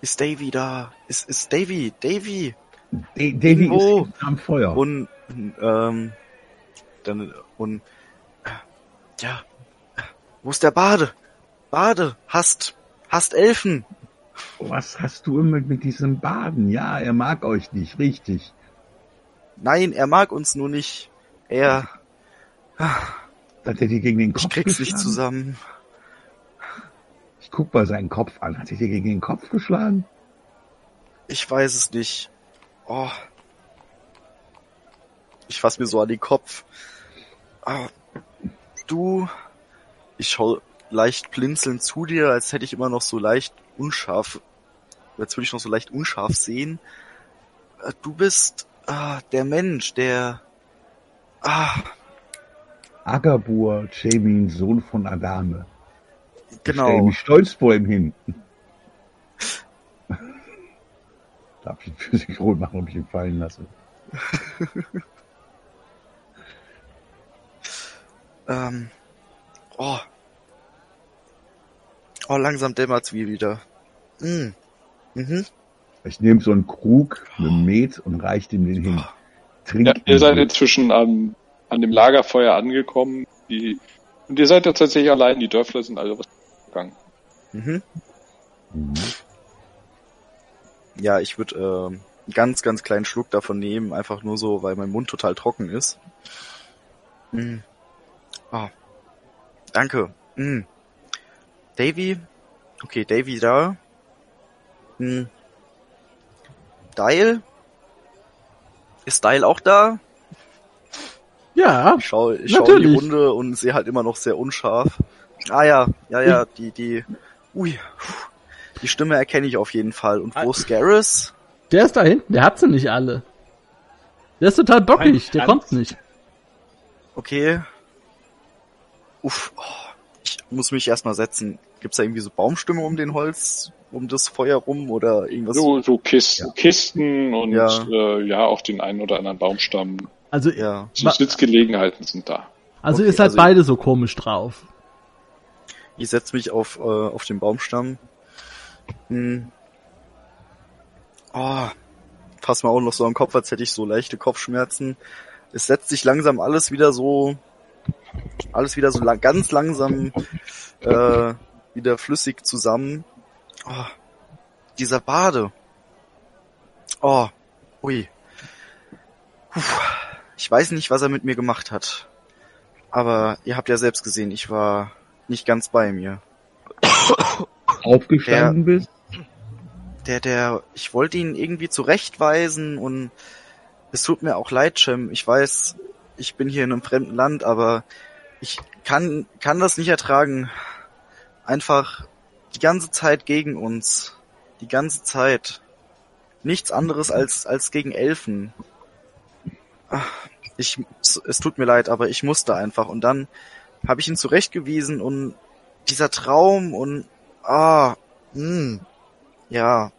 Ist Davy da? Ist, ist Davy? Davy! Da- Davy Irgendwo. ist am Feuer. Und ähm, dann und ja, wo ist der Bade? Bade, hast hast Elfen. Was hast du immer mit diesem Baden? Ja, er mag euch nicht, richtig. Nein, er mag uns nur nicht. Er, Hat er dir gegen den Kopf ich krieg's nicht geschlagen? zusammen. Ich guck mal seinen Kopf an. Hat er dir gegen den Kopf geschlagen? Ich weiß es nicht. Oh. Ich fass mir so an den Kopf. Ah, du, ich schau leicht blinzelnd zu dir, als hätte ich immer noch so leicht unscharf, als würde ich noch so leicht unscharf sehen. Äh, Du bist ah, der Mensch, der ah, Agabur, Jamin, Sohn von Adame. Ich stelle genau. mich stolz vor ihm hin. Darf ich für sich wohl machen, ich ihn fallen lasse? Ähm, oh. Oh, langsam dämmert's mir wieder. Mm. Mhm. Ich nehme so einen Krug mit Met und reiche ihm den hin. Trink Ja, ihr seid inzwischen an, an dem Lagerfeuer angekommen. Die, und ihr seid ja tatsächlich allein. Die Dörfler sind alle gegangen. Mhm. Mhm. Ja, ich würde ähm, einen ganz, ganz kleinen Schluck davon nehmen, einfach nur so, weil mein Mund total trocken ist. Mm. Oh. Danke. Mm. Davy? Okay, Davy da. Mm. Dial? Ist Dial auch da? Ja, Ich schaue ich schau in die. Runde und sehe halt immer noch sehr unscharf. Ah ja, ja, ja, die, die, ui, die Stimme erkenne ich auf jeden Fall. Und wo ist Garrus? der ist da hinten, der hat sie nicht alle. Der ist total bockig, der kommt nicht. Okay. Uff, oh, ich muss mich erstmal setzen. Gibt's da irgendwie so Baumstämme um den Holz, um das Feuer rum oder irgendwas? So, so Kisten, Kisten und Ja. Äh, ja, auch den einen oder anderen Baumstamm. Also, Ja. So Sitzgelegenheiten sind da. also Okay, ist halt also- beide so komisch drauf. Ich setz mich auf, äh, auf den Baumstamm. Hm. Oh, fass mir auch noch so am Kopf, als hätte ich so leichte Kopfschmerzen. Es setzt sich langsam alles wieder so, alles wieder so lang, ganz langsam äh, wieder flüssig zusammen. Oh, dieser Bade. Oh, ui. Puh. Ich weiß nicht, was er mit mir gemacht hat. Aber ihr habt ja selbst gesehen, ich war nicht ganz bei mir. Aufgestanden bist? Der, der, ich wollte ihn irgendwie zurechtweisen und es tut mir auch leid, Cem. Ich weiß, ich bin hier in einem fremden Land, aber ich kann, kann das nicht ertragen. Einfach die ganze Zeit gegen uns. Die ganze Zeit. Nichts anderes als, als gegen Elfen. Ich, es tut mir leid, aber ich musste einfach. Und dann habe ich ihn zurechtgewiesen und dieser Traum und, ah, mh, ja.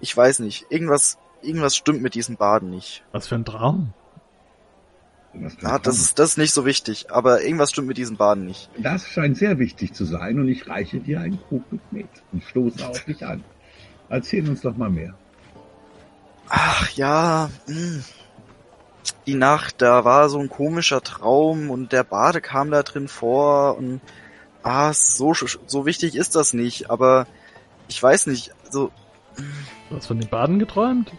Ich weiß nicht. Irgendwas, irgendwas stimmt mit diesem Baden nicht. Was für ein Traum. Ein Ja, das ist, das ist nicht so wichtig, aber irgendwas stimmt mit diesem Baden nicht. das scheint sehr wichtig zu sein und ich reiche dir einen Krug mit Met und stoße auf dich an. Erzähl uns doch mal mehr. Ach ja, mh. die Nacht, da war so ein komischer Traum und der Bade kam da drin vor und ah, so, so wichtig ist das nicht, aber ich weiß nicht, so, Du hast von den Baden geträumt?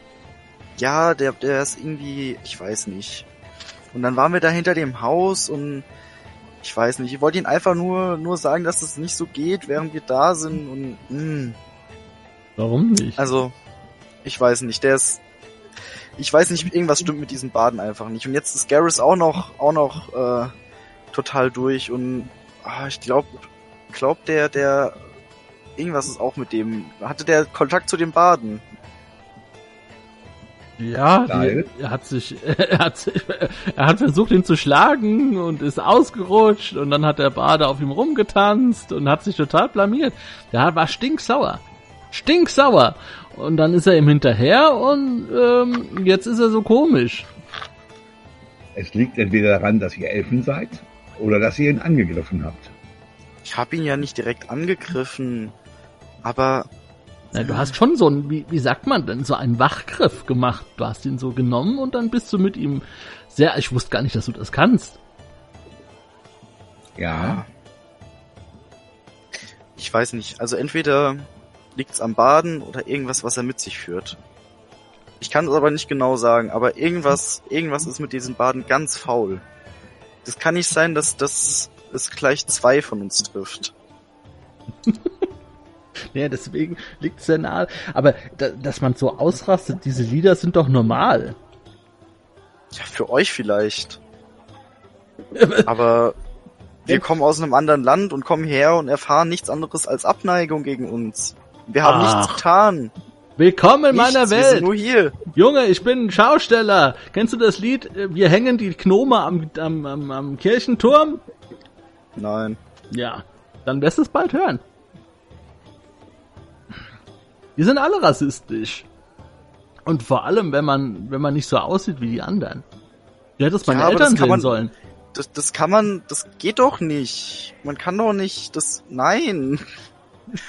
Ja, der, der ist irgendwie, ich weiß nicht. Und dann waren wir da hinter dem Haus und ich weiß nicht, ich wollte ihn einfach nur, nur sagen, dass es nicht so geht, während wir da sind und, mh. Warum nicht? Also, ich weiß nicht, der ist. Ich weiß nicht, irgendwas stimmt mit diesem Baden einfach nicht. Und jetzt ist Garrus auch noch, auch noch äh, total durch und ah, ich glaube, glaub der, der irgendwas ist auch mit dem. Hatte der Kontakt zu dem Baden? Ja, die, er hat sich, er hat er hat versucht ihn zu schlagen und ist ausgerutscht und dann hat der Bade auf ihm rumgetanzt und hat sich total blamiert. Der war stinksauer. Stinksauer. Und dann ist er ihm hinterher und ähm, jetzt ist er so komisch. Es liegt entweder daran, dass ihr Elfen seid oder dass ihr ihn angegriffen habt. Ich habe ihn ja nicht direkt angegriffen, aber Na, du hast schon so ein, wie, wie sagt man denn, so einen Wachgriff gemacht. Du hast ihn so genommen und dann bist du mit ihm sehr, ich wusste gar nicht, dass du das kannst. Ja, ich weiß nicht. Also entweder liegt's am Baden oder irgendwas, was er mit sich führt. Ich kann es aber nicht genau sagen, aber irgendwas, irgendwas ist mit diesem Baden ganz faul. Das kann nicht sein, dass, dass es gleich zwei von uns trifft. Ja, deswegen liegt es sehr nahe. Aber da, dass man so ausrastet, diese Lieder sind doch normal. Ja, für euch vielleicht. Aber wir kommen aus einem anderen Land und kommen her und erfahren nichts anderes als Abneigung gegen uns. Wir haben Ach. nichts getan. Willkommen in Nichts, meiner Wir sind Welt. nur hier. Junge, ich bin ein Schausteller. Kennst du das Lied? äh, Wir hängen die Gnome am, am, am, am Kirchenturm? Nein. Ja, dann wirst du es bald hören. Die sind alle rassistisch. Und vor allem, wenn man, wenn man nicht so aussieht wie die anderen. Du hättest meine Ja, Eltern das kann sehen man- sollen. Das, das kann man, das geht doch nicht. Man kann doch nicht, das, nein.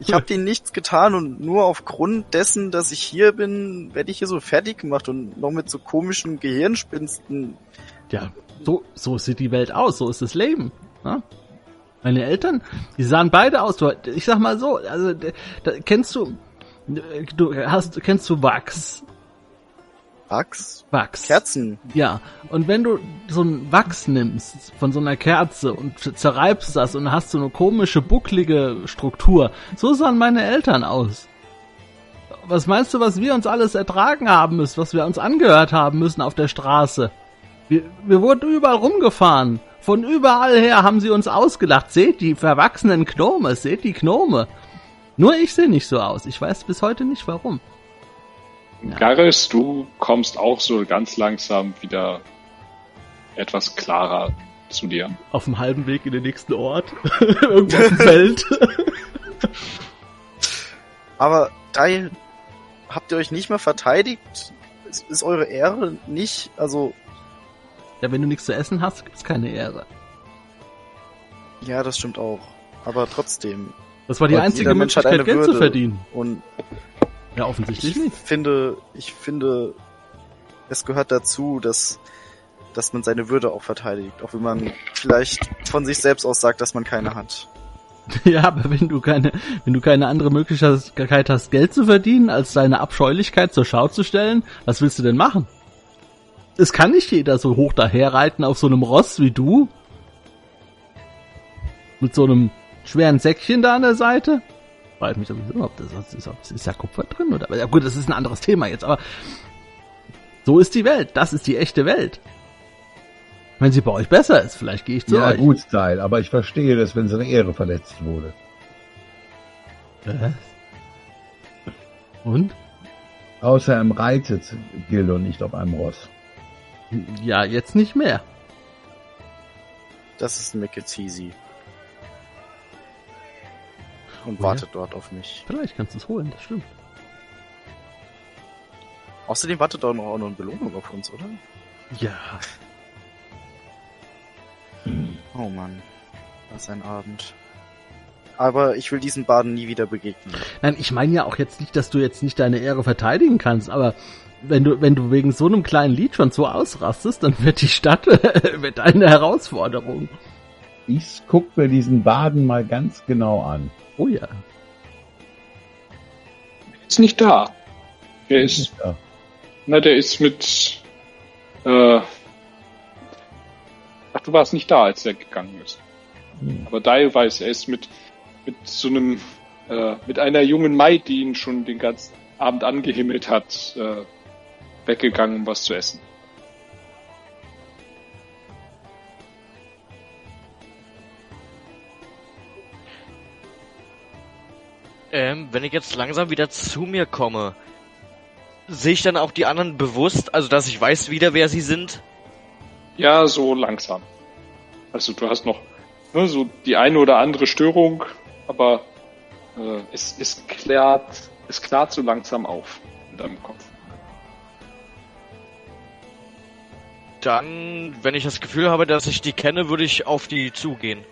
Ich habe denen nichts getan und nur aufgrund dessen, dass ich hier bin, werde ich hier so fertig gemacht und noch mit so komischen Gehirnspinsten. Ja, so, so sieht die Welt aus, so ist das Leben. Ne? Meine Eltern, die sahen beide aus. Du, ich sag mal so, also da, kennst du, du hast, kennst du Wachs? Wachs? Wachs. Kerzen. Ja, und wenn du so ein Wachs nimmst von so einer Kerze und zerreibst das und hast so eine komische, bucklige Struktur, so sahen meine Eltern aus. Was meinst du, was wir uns alles ertragen haben müssen, was wir uns angehört haben müssen auf der Straße? Wir, wir wurden überall rumgefahren. Von überall her haben sie uns ausgelacht. Seht die verwachsenen Gnome, seht die Gnome. Nur ich sehe nicht so aus. Ich weiß bis heute nicht warum. Ja. Garres, du kommst auch so ganz langsam wieder etwas klarer zu dir. Auf dem halben Weg in den nächsten Ort. Irgendwo auf dem Feld. Aber da habt ihr euch nicht mehr verteidigt? Ist, ist eure Ehre nicht, also, Ja, wenn du nichts zu essen hast, gibt's keine Ehre. ja, das stimmt auch. Aber trotzdem. Das war die einzige Möglichkeit, Geld zu Würde. verdienen. Und Ja, offensichtlich ich nicht. finde, ich finde, es gehört dazu, dass, dass man seine Würde auch verteidigt. Auch wenn man vielleicht von sich selbst aus sagt, dass man keine hat. Ja, aber wenn du keine, wenn du keine andere Möglichkeit hast, Geld zu verdienen, als deine Abscheulichkeit zur Schau zu stellen, was willst du denn machen? Es kann nicht jeder so hoch daherreiten auf so einem Ross wie du. Mit so einem schweren Säckchen da an der Seite. Weiß mich sowieso, ob das ist, ob ist da Kupfer drin oder. Ja gut, das ist ein anderes Thema jetzt, aber so ist die Welt. Das ist die echte Welt. Wenn sie bei euch besser ist, vielleicht gehe ich zu ja, euch. gut, Style, aber ich verstehe das, wenn seine Ehre verletzt wurde. Was? Und? Außerdem reitet Gildo nicht auf einem Ross. Ja, jetzt nicht mehr. Das ist Meketisi. Und Oh ja? wartet dort auf mich. Vielleicht kannst du es holen, das stimmt. Außerdem wartet noch auch noch eine Belohnung auf uns, oder? Ja. Oh Mann. Was ein Abend. Aber ich will diesen Baden nie wieder begegnen. Nein, ich meine ja auch jetzt nicht, dass du jetzt nicht deine Ehre verteidigen kannst, aber wenn du, wenn du wegen so einem kleinen Lied schon so ausrastest, dann wird die Stadt wird eine Herausforderung. Ich guck mir diesen Baden mal ganz genau an. Oh ja. Ist nicht da. Er ist, Ja. na, der ist mit, äh, du warst nicht da, als er gegangen ist. Hm. Aber Dial weiß, er ist mit, mit so einem, äh, mit einer jungen Maid, die ihn schon den ganzen Abend angehimmelt hat, äh, weggegangen, um was zu essen. Ähm, wenn ich jetzt langsam wieder zu mir komme, sehe ich dann auch die anderen bewusst, also dass ich weiß wieder, wer sie sind? Ja, so langsam. Also du hast noch ne, so die eine oder andere Störung, aber äh, es, es klärt, es klart so langsam auf in deinem Kopf. Dann, wenn ich das Gefühl habe, dass ich die kenne, würde ich auf die zugehen.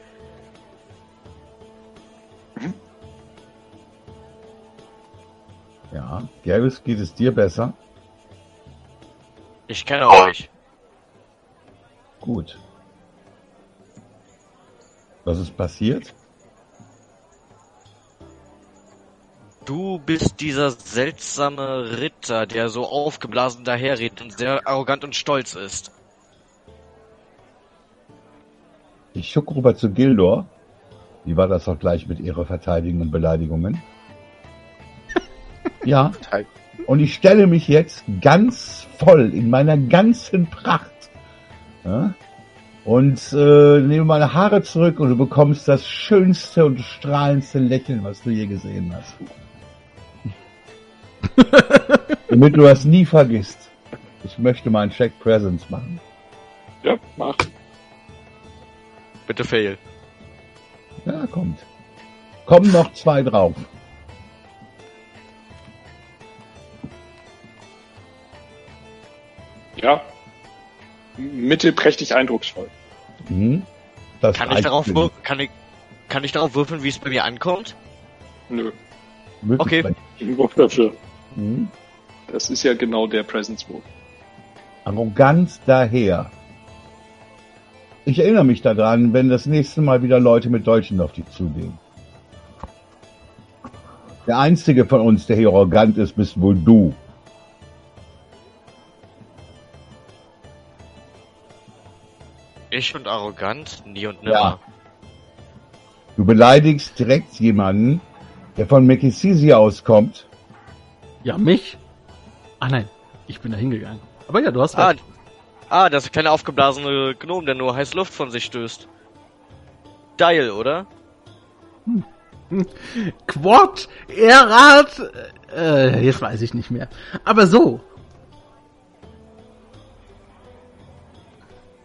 Ja, Garrus, geht es dir besser? Ich kenne euch. Gut. Was ist passiert? Du bist dieser seltsame Ritter, der so aufgeblasen daherredet und sehr arrogant und stolz ist. Ich schuck rüber zu Gildor. Wie war das auch gleich mit ihrer Verteidigung und Beleidigungen? ja, und ich stelle mich jetzt ganz voll in meiner ganzen Pracht. Ja? Und äh, nehme meine Haare zurück und du bekommst das schönste und strahlendste Lächeln, was du je gesehen hast. Damit du das nie vergisst. Ich möchte meinen Check Presence machen. Ja, mach. Bitte fail. Ja, kommt. Kommen noch zwei drauf. Ja. Mittelprächtig eindrucksvoll. Mhm. Das Kann ich darauf kann ich kann ich darauf würfeln, wie es bei mir ankommt? Nö. Okay. Wurf dafür. Mhm. Das ist ja genau der Presence-Wurf. Arrogant daher. Ich erinnere mich daran, wenn das nächste Mal wieder Leute mit Deutschen auf dich zugehen. Der einzige von uns, der hier arrogant ist, bist wohl du. Ich und arrogant, nie und Ja. nimmer. Du beleidigst direkt jemanden, der von Mekisisi auskommt. Ja, mich? Ah nein, ich bin da hingegangen. Aber ja, du hast Ah, recht. Ah, das kleine aufgeblasene Gnom, der nur heiße Luft von sich stößt. Dial, oder? Quad, Errat, äh, jetzt weiß ich nicht mehr. Aber so,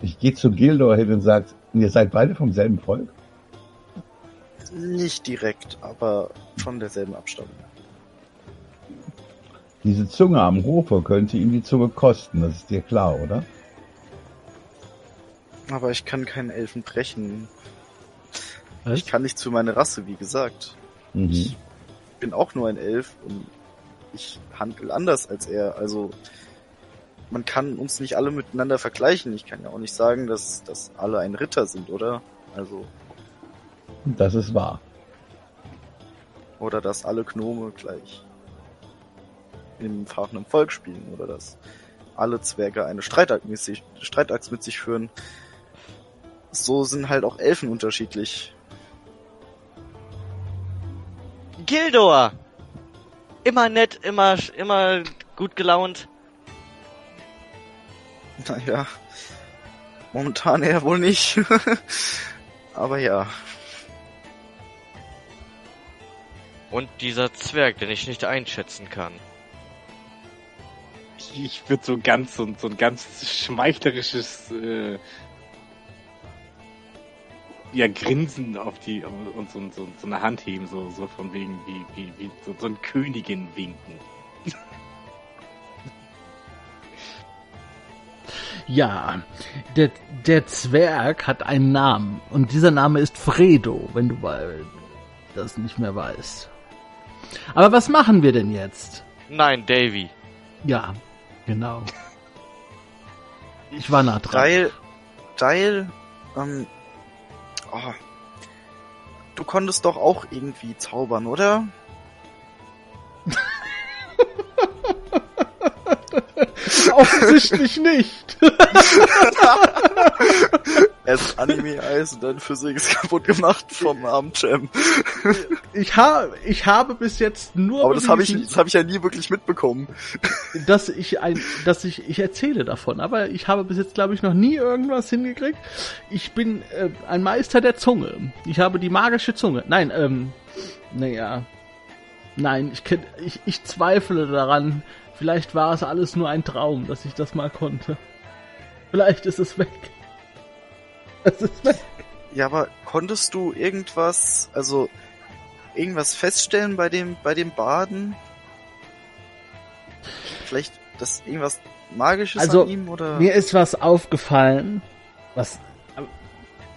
Ich gehe zu Gildor hin und sage, ihr seid beide vom selben Volk? Nicht direkt, aber von derselben Abstammung. Diese Zunge am Hofe könnte ihm die Zunge kosten, das ist dir klar, oder? Aber ich kann keinen Elfen brechen. was? Ich kann nicht zu meiner Rasse, wie gesagt. Mhm. Ich bin auch nur ein Elf und ich handle anders als er. Also man kann uns nicht alle miteinander vergleichen. Ich kann ja auch nicht sagen, dass, dass alle ein Ritter sind, oder? Also, Das ist wahr. oder dass alle Gnome gleich im fahrenden Volk spielen, oder dass alle Zwerge eine Streitachs mit sich, Streitachs mit sich führen. So sind halt auch Elfen unterschiedlich. Gildor! Immer nett, immer, immer gut gelaunt. Naja, momentan eher wohl nicht. Aber ja, Und dieser Zwerg, den ich nicht einschätzen kann. Ich würde so ganz, so, so ein ganz schmeichlerisches, äh, ja, Grinsen auf die, und so, so, so eine Hand heben, so, so von wegen, wie, wie, wie, so, so ein Königin winken. Ja, der, der Zwerg hat einen Namen und dieser Name ist Fredo, wenn du mal das nicht mehr weißt. Aber was machen wir denn jetzt? Nein, Davy. Ja, genau. Ich war nah dran. Dial, Dial, ähm, oh, du konntest doch auch irgendwie zaubern, oder? Offensichtlich nicht. Erst Anime-Eis und dann Physics kaputt gemacht vom armen Cem. Ich habe, ich habe bis jetzt nur Aber das habe ich, das habe ich ja nie wirklich mitbekommen. dass ich ein, dass ich, ich erzähle davon, aber ich habe bis jetzt, glaube ich, noch nie irgendwas hingekriegt. Ich bin äh, ein Meister der Zunge. Ich habe die magische Zunge. Nein, ähm, naja. Nein, ich, kenn, ich, ich zweifle daran. Vielleicht war es alles nur ein Traum, dass ich das mal konnte. Vielleicht ist es weg. Ja, aber konntest du irgendwas, also irgendwas feststellen bei dem, bei dem Baden? Vielleicht das irgendwas Magisches Also, an ihm oder? Mir ist was aufgefallen, was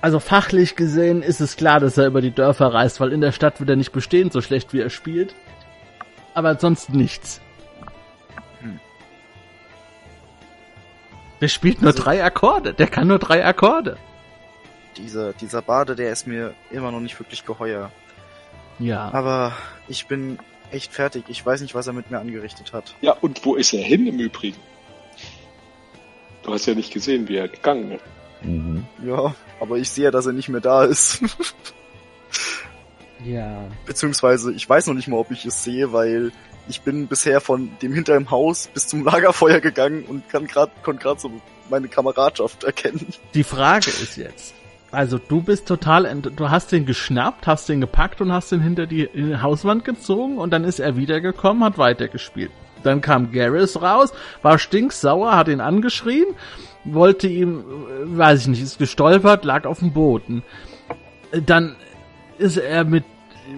also fachlich gesehen ist es klar, dass er über die Dörfer reist, weil in der Stadt wird er nicht bestehen, so schlecht wie er spielt. Aber sonst nichts. Hm. Der spielt nur Also- drei Akkorde, der kann nur drei Akkorde. Dieser, dieser Bade, der ist mir immer noch nicht wirklich geheuer. Ja. Aber ich bin echt fertig. Ich weiß nicht, was er mit mir angerichtet hat. Ja, und wo ist er hin im Übrigen? Du hast ja nicht gesehen, wie er gegangen ist. Mhm. Ja, aber ich sehe, dass er nicht mehr da ist. Ja. Beziehungsweise, ich weiß noch nicht mal, ob ich es sehe, weil ich bin bisher von dem hinter dem Haus bis zum Lagerfeuer gegangen und kann grad, konnte gerade so meine Kameradschaft erkennen. Die Frage ist jetzt. Also du bist total, du hast den geschnappt, hast den gepackt und hast den hinter die die Hauswand gezogen und dann ist er wiedergekommen, hat weitergespielt. Dann kam Garrus raus, war stinksauer, hat ihn angeschrien, wollte ihm, äh, weiß ich nicht, ist gestolpert, lag auf dem Boden. Dann ist er mit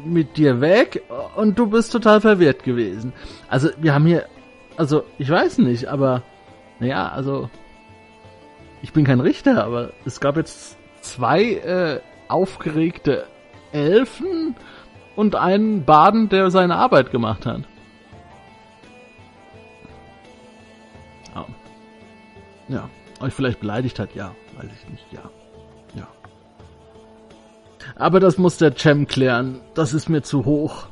mit dir weg und du bist total verwirrt gewesen. Also wir haben hier, also ich weiß nicht, aber naja, also ich bin kein Richter, aber es gab jetzt zwei äh, aufgeregte Elfen und einen Baden, der seine Arbeit gemacht hat. Ja. Ja. Euch vielleicht beleidigt hat, ja. Weiß ich nicht, ja. Ja. Aber das muss der Cem klären. Das ist mir zu hoch.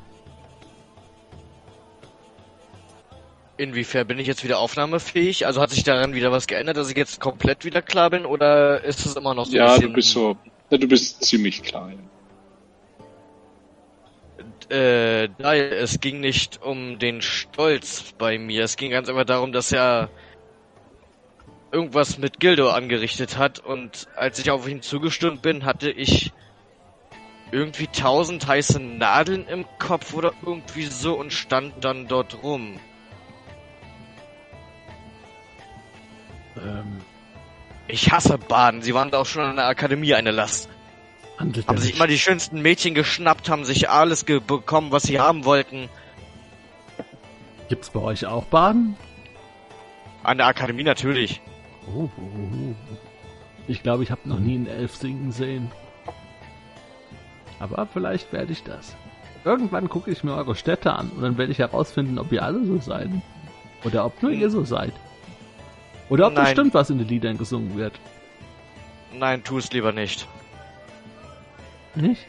Inwiefern bin ich jetzt wieder aufnahmefähig? Also hat sich daran wieder was geändert, dass ich jetzt komplett wieder klar bin oder ist es immer noch so Ja, du bist so, ja, du bist ziemlich klar. Ja. Äh, nein, es ging nicht um den Stolz bei mir. Es ging ganz einfach darum, dass er irgendwas mit Gildo angerichtet hat und als ich auf ihn zugestürmt bin, hatte ich irgendwie tausend heiße Nadeln im Kopf oder irgendwie so und stand dann dort rum. Ähm, Ich hasse Baden. Sie waren da auch schon an der Akademie eine Last. handelt Haben sich sich immer die schönsten Mädchen geschnappt, haben sich alles bekommen, was sie haben wollten. Gibt's bei euch auch Baden? An der Akademie natürlich. Oh, oh, oh. Ich glaube, ich habe noch nie einen Elf singen sehen. Aber vielleicht werde ich das. Irgendwann gucke ich mir eure Städte an und dann werde ich herausfinden, ob ihr alle so seid. Oder ob nur ihr so seid. Oder ob Nein. bestimmt was in den Liedern gesungen wird. Nein, tu es lieber nicht. Nicht?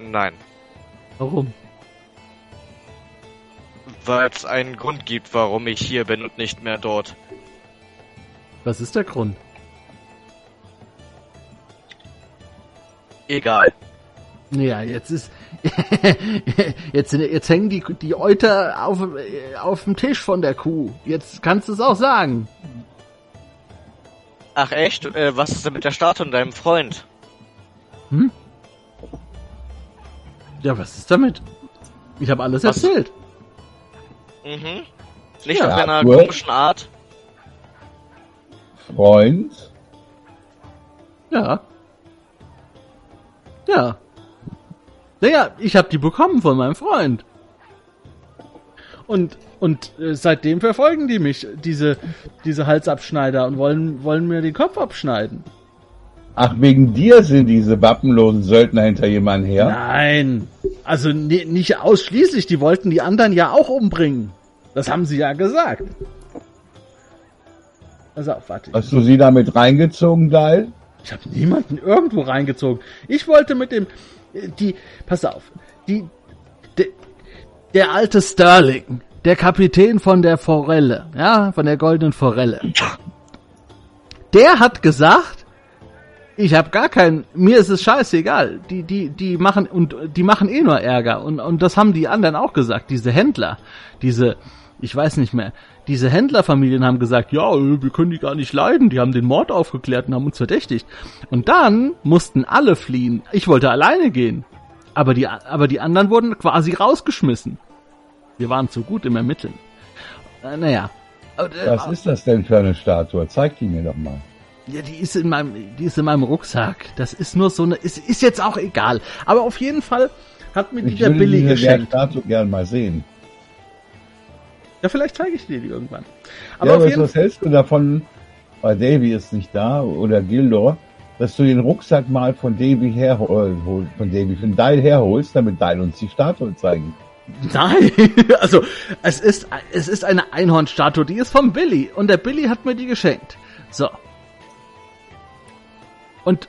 Nein. Warum? Weil es einen Grund gibt, warum ich hier bin und nicht mehr dort. Was ist der Grund? Egal. Ja, jetzt ist jetzt jetzt hängen die die Euter auf auf dem Tisch von der Kuh. Jetzt kannst du es auch sagen. Ach echt? Äh, was ist denn mit der Statue und deinem Freund? Hm? Ja, was ist damit? Ich habe alles Was? erzählt. Mhm. Nicht Ja, auf deiner gut. komischen Art. Freund? Ja. Ja. Naja, ich habe die bekommen von meinem Freund. Und und äh, seitdem verfolgen die mich, diese diese Halsabschneider und wollen wollen mir den Kopf abschneiden. Ach, wegen dir sind diese wappenlosen Söldner hinter jemandem her? Nein, also ni- nicht ausschließlich, die wollten die anderen ja auch umbringen. Das haben sie ja gesagt. Also warte. Hast du sie damit reingezogen, Dal? Ich habe niemanden irgendwo reingezogen. Ich wollte mit dem die pass auf, die de, der alte Sterling, der Kapitän von der Forelle, ja, von der goldenen Forelle. Der hat gesagt, Ich habe gar keinen. Mir ist es scheißegal. Die, die, die machen und die machen eh nur Ärger und und das haben die anderen auch gesagt. Diese Händler, diese, ich weiß nicht mehr. Diese Händlerfamilien haben gesagt, ja, wir können die gar nicht leiden. Die haben den Mord aufgeklärt und haben uns verdächtigt. Und dann mussten alle fliehen. Ich wollte alleine gehen, aber die, aber die anderen wurden quasi rausgeschmissen. Wir waren zu gut im Ermitteln. Äh, naja. Äh, Was ist das denn für eine Statue? Zeig die mir doch mal. Ja, die ist in meinem, die ist in meinem Rucksack. Das ist nur so eine, ist, ist jetzt auch egal. Aber auf jeden Fall hat mir die Ich der würde Billy geschenkt. Statue gern mal sehen. Ja, vielleicht zeige ich dir die irgendwann. Aber ja, aber was hältst du davon, weil Davy ist nicht da oder Gildor, dass du den Rucksack mal von Davy her, äh, von Davy, von Dial herholst, damit Dial uns die Statue zeigen. Nein, also es ist es ist eine Einhornstatue, die ist vom Billy und der Billy hat mir die geschenkt. So. Und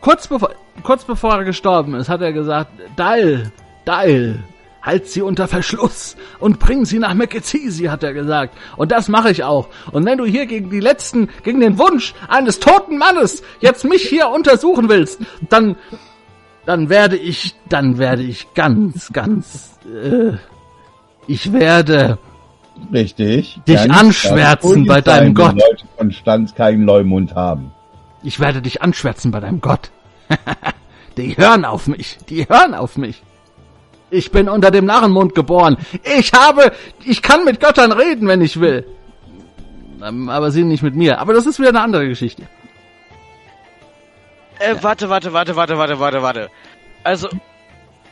kurz bevor kurz bevor er gestorben ist, hat er gesagt, Dial, Dial, halt sie unter Verschluss und bring sie nach Mekezisi, hat er gesagt. Und das mache ich auch. Und wenn du hier gegen die letzten, gegen den Wunsch eines toten Mannes jetzt mich hier untersuchen willst, dann dann werde ich, dann werde ich ganz, ganz, äh, ich werde, Richtig. Dich anschwärzen bei deinem Gott. Leute von Stand keinen Leumund haben. ich werde dich anschwärzen bei deinem Gott. die hören auf mich, die hören auf mich. Ich bin unter dem Narrenmund geboren. Ich habe, ich kann mit Göttern reden, wenn ich will. Ähm, Aber sie nicht mit mir. Aber das ist wieder eine andere Geschichte. Äh, warte, warte, warte, warte, warte, warte, warte. Also,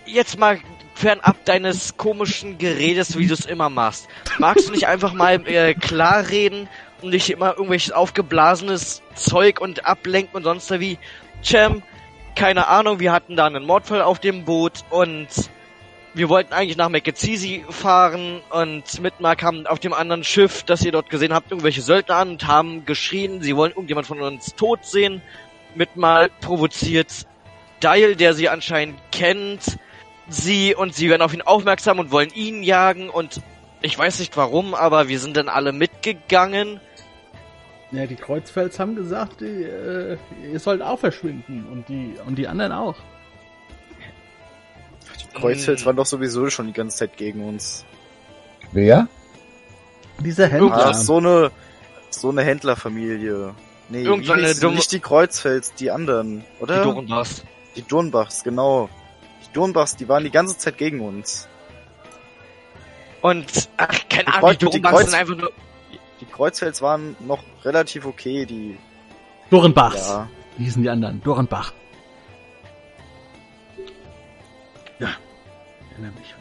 jetzt mal fernab deines komischen Geredes, wie du es immer machst. Magst du nicht einfach mal äh, klar reden und nicht immer irgendwelches aufgeblasenes Zeug und ablenken und sonst wie? Cem, keine Ahnung, wir hatten da einen Mordfall auf dem Boot und wir wollten eigentlich nach Mekezisi fahren und Mitmark haben auf dem anderen Schiff, das ihr dort gesehen habt, irgendwelche Söldner an und haben geschrien, sie wollen irgendjemand von uns tot sehen. Mitmal provoziert Dial, der sie anscheinend kennt, sie und sie werden auf ihn aufmerksam und wollen ihn jagen und ich weiß nicht warum, aber wir sind dann alle mitgegangen. Ja, die Kreuzfels haben gesagt, die, äh, ihr sollt auch verschwinden und die und die anderen auch. Kreuzfels waren doch sowieso schon die ganze Zeit gegen uns. Wer? Dieser Ah, Händler. so eine, so eine Händlerfamilie. Nee, Irgend so wie eine hieß- dumme- nicht die Kreuzfels, die anderen, Die oder? Dorenbachs. Die Dornbachs, genau. Die Dornbachs, die waren die ganze Zeit gegen uns. Und, ach, keine Die Ahnung, die die Dorenbachs Kreuz- sind einfach nur... Die Kreuzfels waren noch relativ okay, die, Dorenbachs. ja. Wie hießen die anderen? Dorenbach. Erinnere mich.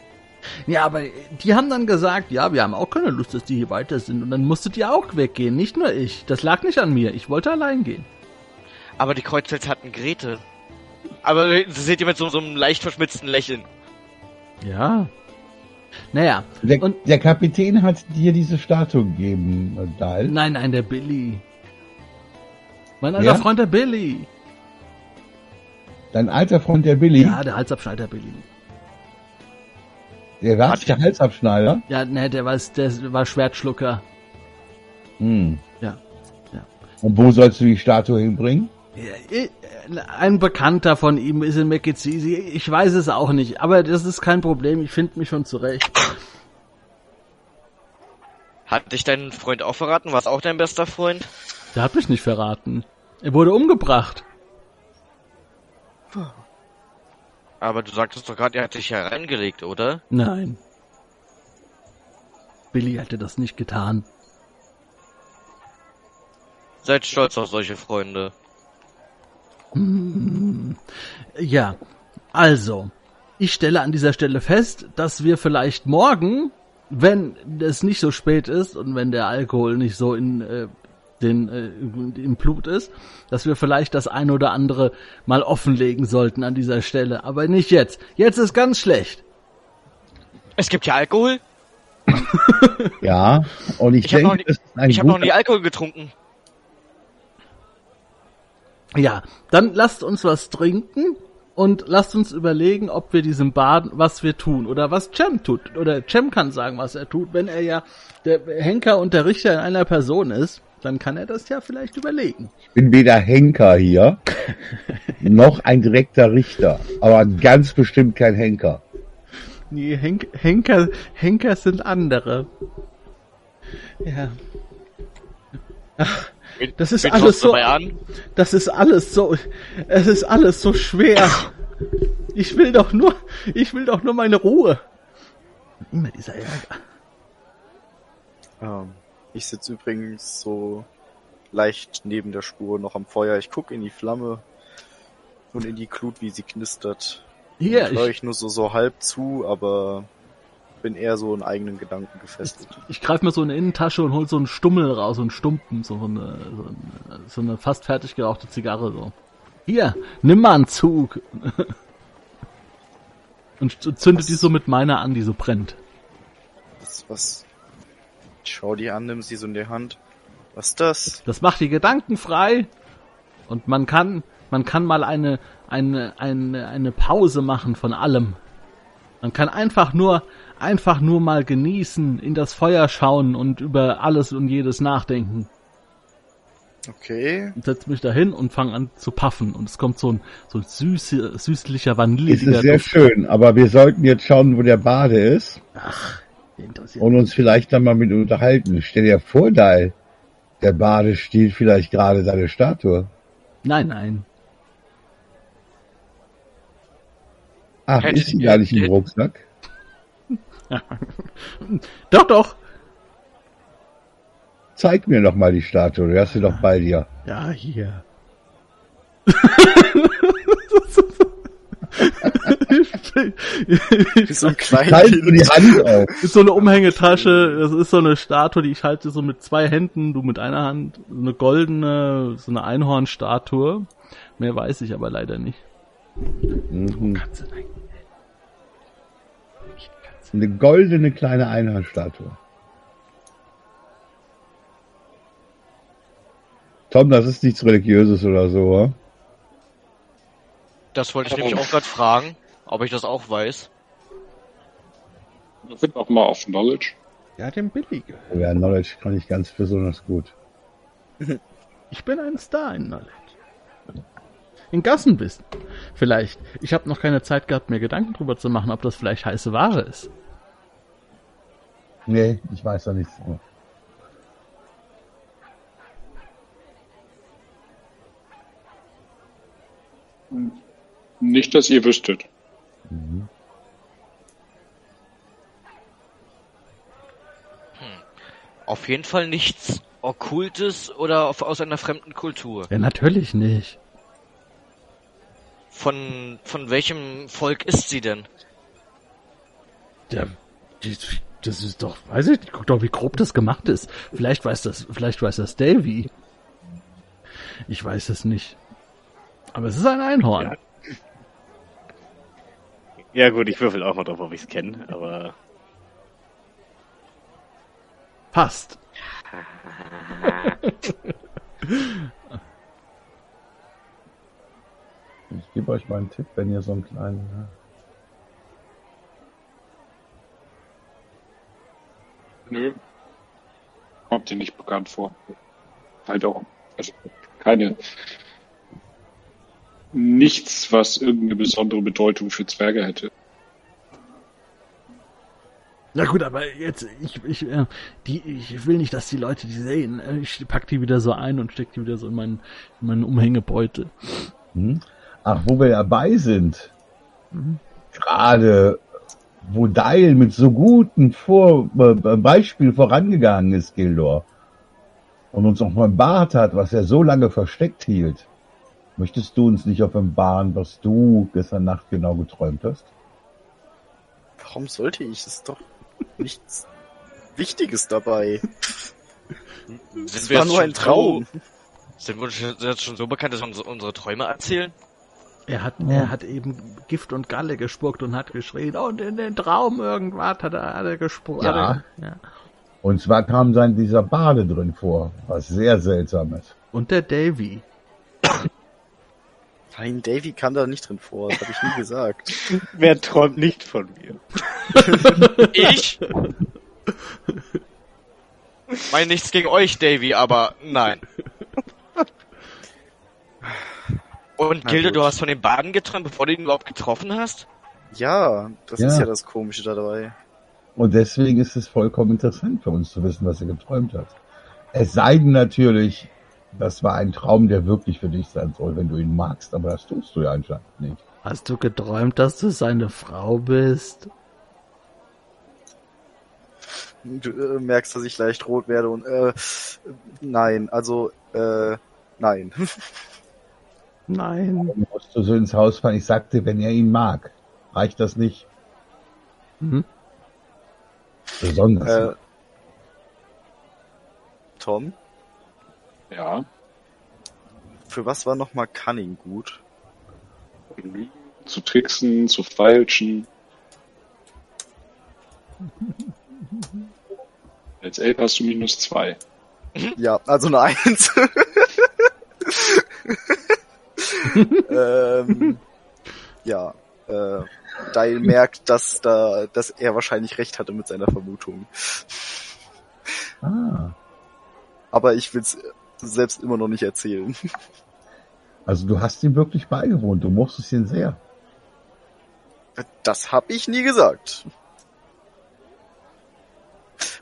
Ja, aber die haben dann gesagt, ja, wir haben auch keine Lust, dass die hier weiter sind. Und dann musstet ihr auch weggehen, nicht nur ich. Das lag nicht an mir. Ich wollte allein gehen. Aber die Kreuzfels hatten Grete. Aber das seht ihr mit so, so einem leicht verschmitzten Lächeln. Ja. Naja, Der, Und- der Kapitän hat dir diese Statue gegeben, Dial. nein, nein, der Billy. Mein alter Ja? Freund, der Billy. Dein alter Freund der Billy, Ja, der Halsabschneider Billy. Der war der Halsabschneider. Ja, ne, der war, der war Schwertschlucker. Hm. Ja, ja. Und wo sollst du die Statue hinbringen? Ein Bekannter von ihm ist in Mekezisi. Ich weiß es auch nicht, aber das ist kein Problem. Ich finde mich schon zurecht. Hat dich dein Freund auch verraten? War es auch dein bester Freund? Der hat mich nicht verraten. Er wurde umgebracht. Aber du sagtest doch gerade, er hat dich hereingelegt, oder? Nein. Billy hätte das nicht getan. Seid stolz auf solche Freunde. Ja, also, ich stelle an dieser Stelle fest, dass wir vielleicht morgen, wenn es nicht so spät ist und wenn der Alkohol nicht so in äh, den äh, im Blut ist, dass wir vielleicht das ein oder andere mal offenlegen sollten an dieser Stelle, aber nicht jetzt. Jetzt ist ganz schlecht. Es gibt ja Alkohol? Ja, und ich, Ich habe denke, noch, nie- ich hab noch nie Alkohol getrunken. Ja, dann lasst uns was trinken und lasst uns überlegen, ob wir diesem Baden, was wir tun oder was Cem tut. Oder Cem kann sagen, was er tut, wenn er ja der Henker und der Richter in einer Person ist. Dann kann er das ja vielleicht überlegen. Ich bin weder Henker hier, noch ein direkter Richter, aber ganz bestimmt kein Henker. Nee, Henk Henker, Henker sind andere. Ja. Ach, das ist alles so, das ist alles so, es ist alles so schwer. Ich will doch nur, ich will doch nur meine Ruhe. Immer dieser Ärger. Ähm, ich sitze übrigens so leicht neben der Spur noch am Feuer. Ich gucke in die Flamme und in die Glut, wie sie knistert. Hier, ich höre ich, ich nur so, so halb zu, aber bin eher so in eigenen Gedanken gefesselt. ich greife mir so eine Innentasche und hol so einen Stummel raus, so einen Stumpen, so eine, so eine, so eine fast fertig gerauchte Zigarre, so. Hier, nimm mal einen Zug. Und zünde die so mit meiner an, die so brennt. Was, was? Ich schau die an, nimm sie so in die Hand. Was ist das? Das macht die Gedanken frei. Und man kann, man kann mal eine, eine, eine, eine Pause machen von allem. Man kann einfach nur, einfach nur mal genießen, in das Feuer schauen und über alles und jedes nachdenken. Okay. Und setz mich dahin und fang an zu puffen. Und es kommt so ein, so ein süße, süßlicher, Es vanilliger ist sehr Duft. schön, aber wir sollten jetzt schauen, wo der Bade ist Interessiert- und uns vielleicht dann mal mit unterhalten. Stell dir vor, da der Bade stiehlt vielleicht gerade seine Statue. Nein, nein. Ach, Hätte ist sie gar nicht im hätte- Rucksack? Doch, doch. Zeig mir doch mal die Statue, du hast sie doch bei dir. Ja, hier. So ein kleines Halt nur die Hand auf. ist so eine Umhängetasche, das ist so eine Statue, die ich halte so mit zwei Händen, du mit einer Hand, so eine goldene, so eine Einhornstatue. Mehr weiß ich aber leider nicht. Mhm. Katze, nein. Eine goldene kleine Einhornstatue. Tom, das ist nichts Religiöses oder so, oder? Das wollte ich nämlich auch gerade fragen, ob ich das auch weiß. Find auch mal auf Knowledge. Ja, den billige. Ja, Knowledge kann ich ganz besonders gut. Ich bin ein Star in Knowledge. In Gassenbissen. Vielleicht. Ich habe noch keine Zeit gehabt, mir Gedanken drüber zu machen, ob das vielleicht heiße Ware ist. Nee, ich weiß da nichts. Nicht, dass ihr wüsstet. Auf jeden Fall nichts Okkultes oder auf, aus einer fremden Kultur. Ja, natürlich nicht. Von, von welchem Volk ist sie denn? Ja, die, das ist doch, weiß ich nicht, guck doch, wie grob das gemacht ist. Vielleicht weiß das, vielleicht weiß das Davy. Ich weiß es nicht. Aber es ist ein Einhorn. Ja. Ja gut, ich würfel auch mal drauf, ob ich es kenne, aber Passt. Ich gebe euch mal einen Tipp, wenn ihr so einen kleinen. Nö. Kommt dir nicht bekannt vor. Halt auch. Also keine. Nichts, was irgendeine besondere Bedeutung für Zwerge hätte. Na gut, aber jetzt, ich, ich, äh, die, ich will nicht, dass die Leute die sehen. Ich pack die wieder so ein und steck die wieder so in meinen, in meinen Umhängebeutel. Hm? Ach, wo wir dabei sind. Gerade wo Dial mit so gutem Vor äh, Beispiel vorangegangen ist, Gildor. Und uns noch mal Bart hat, was er so lange versteckt hielt. Möchtest du uns nicht offenbaren, was du gestern Nacht genau geträumt hast? Warum sollte ich? Es ist doch nichts Wichtiges dabei. Wir war nur ein Traum. So, sind wir uns jetzt schon so bekannt, dass wir unsere, unsere Träume erzählen? Er hat, er hat eben Gift und Galle gespuckt und hat geschrien, und in den Traum irgendwas hat er, er gespuckt. Ja. Ja. Und zwar kam sein dieser Bade drin vor, was sehr seltsam ist. Und der Davy. Nein, Davy kann da nicht drin vor. Das habe ich nie gesagt. wer träumt nicht von mir? Ich? Meine nichts gegen euch, Davy, aber nein. Und Na Gilde, gut. du hast von den Baden geträumt, bevor du ihn überhaupt getroffen hast? Ja, das Ja. ist ja das Komische da dabei. Und deswegen ist es vollkommen interessant für uns zu wissen, was er geträumt hat. Es sei denn natürlich, das war ein Traum, der wirklich für dich sein soll, wenn du ihn magst, aber das tust du ja anscheinend nicht. Hast du geträumt, dass du seine Frau bist? Du äh, merkst, dass ich leicht rot werde und äh, nein, also äh, nein. Nein. Warum musst du so ins Haus fahren? Ich sagte, wenn er ihn mag. Reicht das nicht? Mhm. Besonders. äh, Tom, Ja. für was war nochmal Cunning gut? Zu tricksen, zu feilschen. Als Elf hast du minus zwei. Ja, also eine Eins. ähm, ja, äh, Dial merkt, dass da, dass er wahrscheinlich recht hatte mit seiner Vermutung. ah. Aber ich will's selbst immer noch nicht erzählen. Also du hast ihm wirklich beigewohnt. Du mochtest ihn sehr. Das hab ich nie gesagt.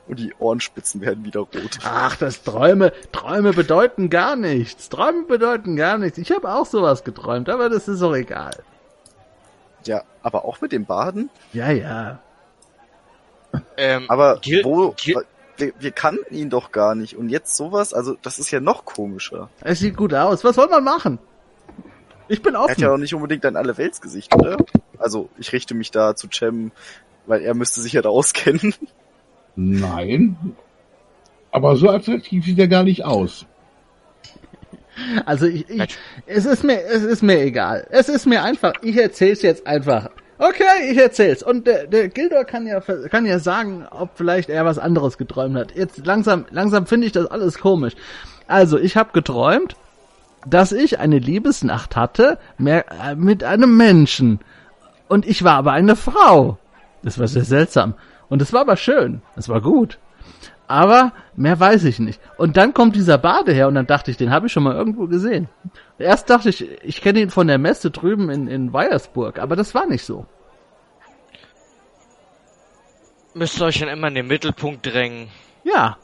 Und die Ohrenspitzen werden wieder rot. Ach, das Träume, Träume bedeuten gar nichts. Träume bedeuten gar nichts. Ich habe auch sowas geträumt, aber das ist auch egal. Ja, aber auch mit dem Baden? Ja, ja. Ähm, Aber Gil- wo? Gil- wir, wir kannten ihn doch gar nicht. Und jetzt sowas? Also, das ist ja noch komischer. Es sieht gut aus. Was soll man machen? Ich bin Er hat offen. ja auch nicht unbedingt ein Allerweltsgesicht, oder? Also, ich richte mich da zu Cem, weil er müsste sich ja da auskennen. Nein. Aber so attraktiv sieht er gar nicht aus. Also ich, ich es ist mir, es ist mir egal. Es ist mir einfach, ich erzähl's jetzt einfach. Okay, ich erzähl's. Und der, der Gildor kann ja, kann ja sagen, ob vielleicht er was anderes geträumt hat. Jetzt langsam, langsam finde ich das alles komisch. Also, ich habe geträumt, dass ich eine Liebesnacht hatte mehr, äh, mit einem Menschen. Und ich war aber eine Frau. Das war sehr seltsam. Und es war aber schön. Es war gut. Aber mehr weiß ich nicht. Und dann kommt dieser Bade her und dann dachte ich, den habe ich schon mal irgendwo gesehen. Erst dachte ich, ich kenne ihn von der Messe drüben in, in Weiersburg, aber das war nicht so. müsst ihr euch dann immer in den Mittelpunkt drängen. Ja.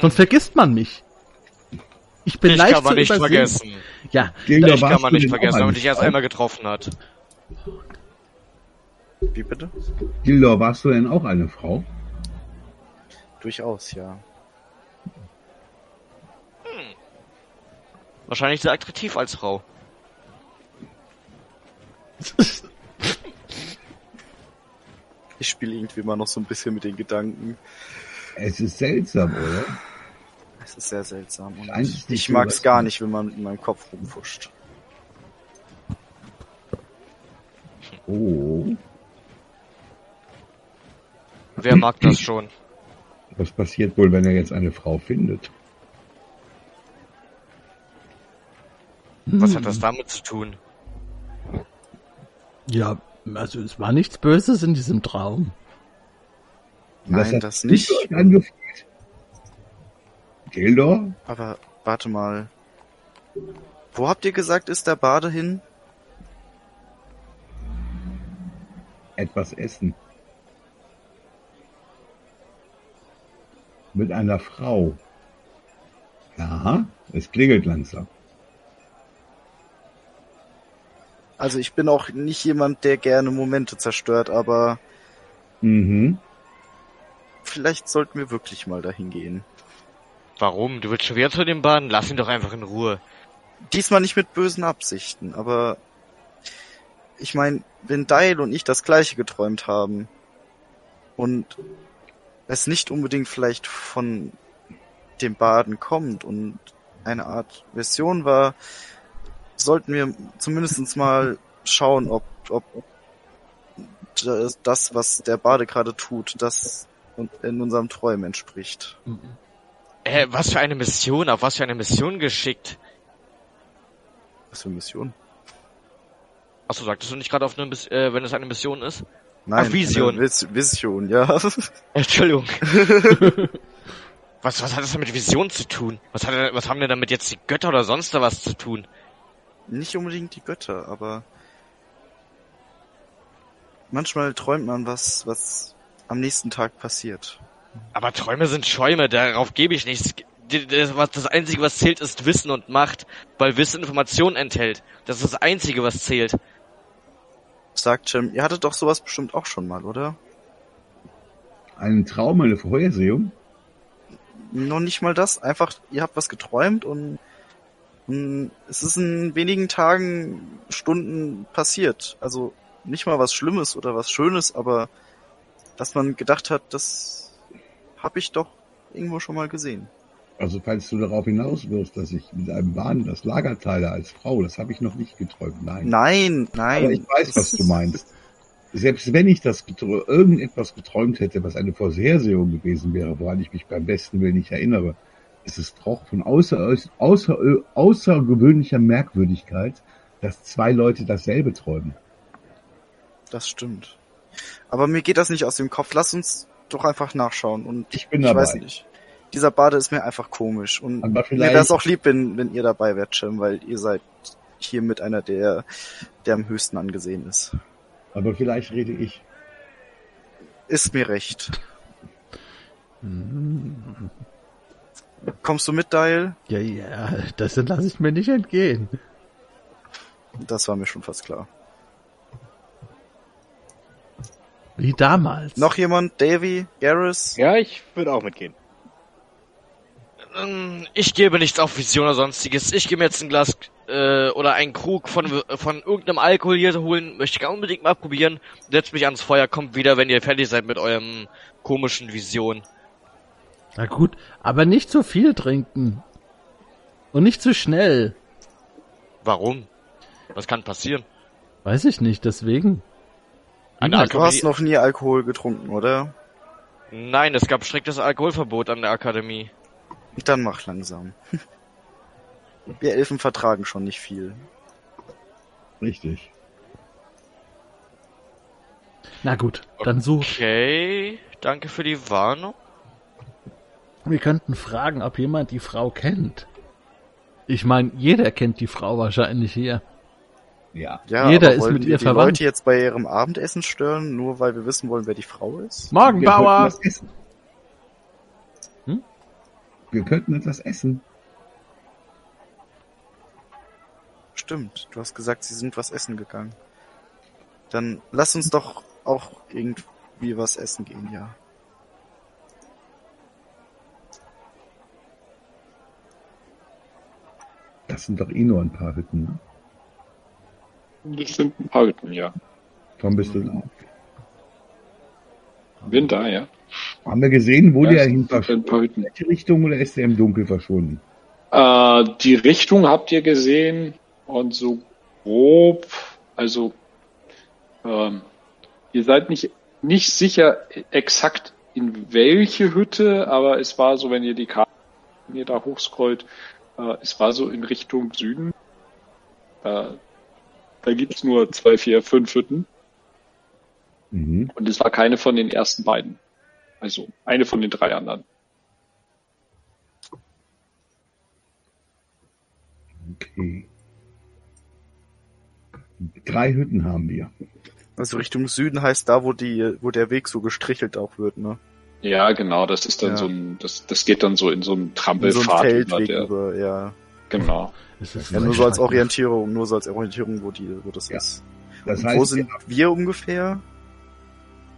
Sonst vergisst man mich. Ich bin Dich leicht kann man zu nicht übersehen. vergessen. Ja, Gilda, Dich kann man nicht vergessen, wenn man dich erst einmal getroffen hat. Wie bitte? Gildor, warst du denn auch eine Frau? Durchaus, ja. Wahrscheinlich sehr attraktiv als Frau. Ich spiele irgendwie immer noch so ein bisschen mit den Gedanken. Es ist seltsam, oder? Es ist sehr seltsam. Und Eigentlich ich mag's was- gar nicht, wenn man in meinem Kopf rumfuscht. Oh, Wer mag das schon? Was passiert wohl, wenn er jetzt eine Frau findet? Was hat das damit zu tun? ja, also es war nichts Böses in diesem Traum. Nein, hat das nicht. euch angefühlt. Gildor? Aber warte mal. Wo habt ihr gesagt, ist der Bade hin? Etwas essen. Mit einer Frau. Ja, es klingelt langsam. Also ich bin auch nicht jemand, der gerne Momente zerstört, aber Mhm. vielleicht sollten wir wirklich mal dahin gehen. Warum? Du willst schon wieder zu dem Baden? Lass ihn doch einfach in Ruhe. Diesmal nicht mit bösen Absichten, aber ich meine, wenn Dial und ich das gleiche geträumt haben und es nicht unbedingt vielleicht von dem Baden kommt und eine Art Version war, sollten wir zumindest mal schauen, ob, ob das, was der Bade gerade tut, das in unserem Träumen entspricht. Äh, was für eine Mission? Auf was für eine Mission geschickt? Was für Mission? Achso, sagtest du nicht gerade auf eine äh, wenn es eine Mission ist? Nein, Ach, Vision. eine Vis Vision, ja. Entschuldigung. Was, was hat das mit Vision zu tun? Was, hat, was haben denn damit jetzt die Götter oder sonst da was zu tun? Nicht unbedingt die Götter, aber manchmal träumt man was, was am nächsten Tag passiert. Aber Träume sind Schäume, darauf gebe ich nichts. Das Einzige, was zählt, ist Wissen und Macht, weil Wissen Informationen enthält. Das ist das Einzige, was zählt. Sagt Jim, ihr hattet doch sowas bestimmt auch schon mal, oder? Einen Traum, eine Vorhersehung? Noch nicht mal das, einfach, ihr habt was geträumt und, und es ist in wenigen Tagen, Stunden passiert. Also nicht mal was Schlimmes oder was Schönes, aber dass man gedacht hat, das hab ich doch irgendwo schon mal gesehen. Also falls du darauf hinaus wirst, dass ich mit einem Wahn das Lager teile als Frau, das habe ich noch nicht geträumt. Nein. Nein, nein. Aber ich weiß, was du meinst. Selbst wenn ich das geträ- irgendetwas geträumt hätte, was eine Vorhersehung gewesen wäre, woran ich mich beim besten Willen nicht erinnere, ist es doch von außer, außer, außergewöhnlicher Merkwürdigkeit, dass zwei Leute dasselbe träumen. Das stimmt. Aber mir geht das nicht aus dem Kopf. Lass uns doch einfach nachschauen. Und Ich bin ich dabei. weiß nicht. Dieser Bade ist mir einfach komisch. Und Aber mir wäre es auch lieb, wenn, wenn ihr dabei wärt, Jim, weil ihr seid hier mit einer der, der am höchsten angesehen ist. Aber vielleicht rede ich. Ist mir recht. Kommst du mit, Dial? Ja, ja, das lasse ich mir nicht entgehen. Das war mir schon fast klar. Wie damals. Noch jemand? Davy? Garrus? Ja, ich würde auch mitgehen. Ähm, Ich gebe nichts auf Vision oder sonstiges. Ich gehe mir jetzt ein Glas äh, oder einen Krug von von irgendeinem Alkohol hier holen. Möchte ich unbedingt mal probieren. Setzt mich ans Feuer, kommt wieder, wenn ihr fertig seid mit eurem komischen Vision. Na gut, aber nicht zu viel trinken. Und nicht zu schnell. Warum? Was kann passieren? Weiß ich nicht, deswegen. An Du hast noch nie Alkohol getrunken, oder? Nein, es gab striktes Alkoholverbot an der Akademie. Dann mach langsam. Wir Elfen vertragen schon nicht viel. Richtig. Na gut, dann such. Okay, danke für die Warnung. Wir könnten fragen, ob jemand die Frau kennt. Ich meine, jeder kennt die Frau wahrscheinlich hier. Ja. Ja, Jeder aber ist mit wir ihr die verwandt. Leute jetzt bei ihrem Abendessen stören, nur weil wir wissen wollen, wer die Frau ist? Morgen, Bauer! Wir könnten etwas essen. Stimmt, du hast gesagt, sie sind was essen gegangen. Dann lass uns doch auch irgendwie was essen gehen, ja. Das sind doch eh nur ein paar Hütten. ne? Das sind ein paar Hütten, ja. Tom bist du da. Bin da, ja. Haben wir gesehen, wo Ja, der hin verschwunden Hütten. Welche Richtung oder ist der im Dunkel verschwunden? Äh, die Richtung habt ihr gesehen und so grob, also ähm, ihr seid nicht, nicht sicher exakt in welche Hütte, aber es war so, wenn ihr die Karte, wenn ihr da hochscrollt, äh, es war so in Richtung Süden. Äh, da gibt's nur zwei, vier, fünf Hütten Mhm. und es war keine von den ersten beiden. Also eine von den drei anderen. Okay. Drei Hütten haben wir. Also Richtung Süden heißt da, wo die, wo der Weg so gestrichelt auch wird, ne? Ja, genau, das ist dann Ja. so ein, das, das geht dann so in so einen In so Trampelpfad ein über Feldweg der, über, ja. genau. Es ist Ja, nur so als. Orientierung, nur so als Orientierung, wo die, wo das Ja. ist. Das heißt, wo sind wir ungefähr?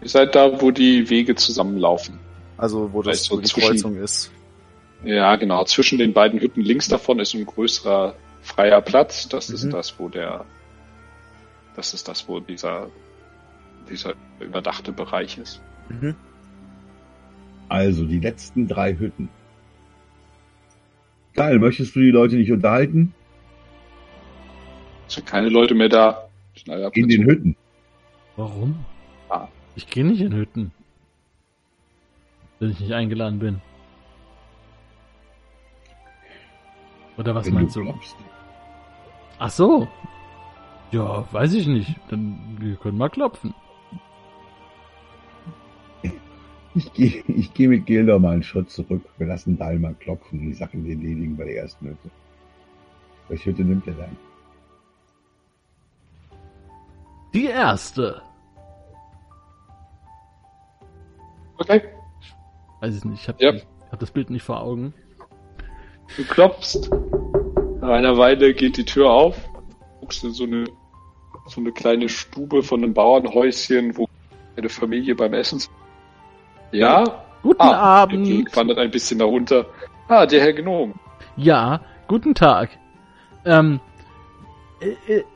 Ihr seid da, wo die Wege zusammenlaufen. Also, wo das, du, wo die zwischen- Kreuzung ist. Ja, genau. Zwischen den beiden Hütten links davon ist ein größerer freier Platz. Das ist Mhm. das, wo der, das ist das, wo dieser, dieser überdachte Bereich ist. Mhm. also die letzten drei Hütten. Geil, möchtest du die Leute nicht unterhalten? Es sind keine Leute mehr da. In den Hütten. Warum? Ah. Ich gehe nicht in Hütten. Wenn ich nicht eingeladen bin. Oder was wenn meinst du glaubst. Ach so. Ja, weiß ich nicht. Dann wir können mal klopfen. Ich gehe ich geh mit Gilda mal einen Schritt zurück. Wir lassen Dahl mal klopfen und die Sachen erledigen bei der ersten Hütte. Welche Hütte nimmt er dann? Die erste. Okay. Weiß ich nicht, ich habe Ja. hab das Bild nicht vor Augen. Du klopfst. Nach einer Weile geht die Tür auf. Guckst in so eine, so eine kleine Stube von einem Bauernhäuschen, wo eine Familie beim Essen sitzt. Ja? Guten Ah, der Abend. Weg wandert ein bisschen darunter. Ah, der Herr Gnom. Ja, guten Tag. Ähm,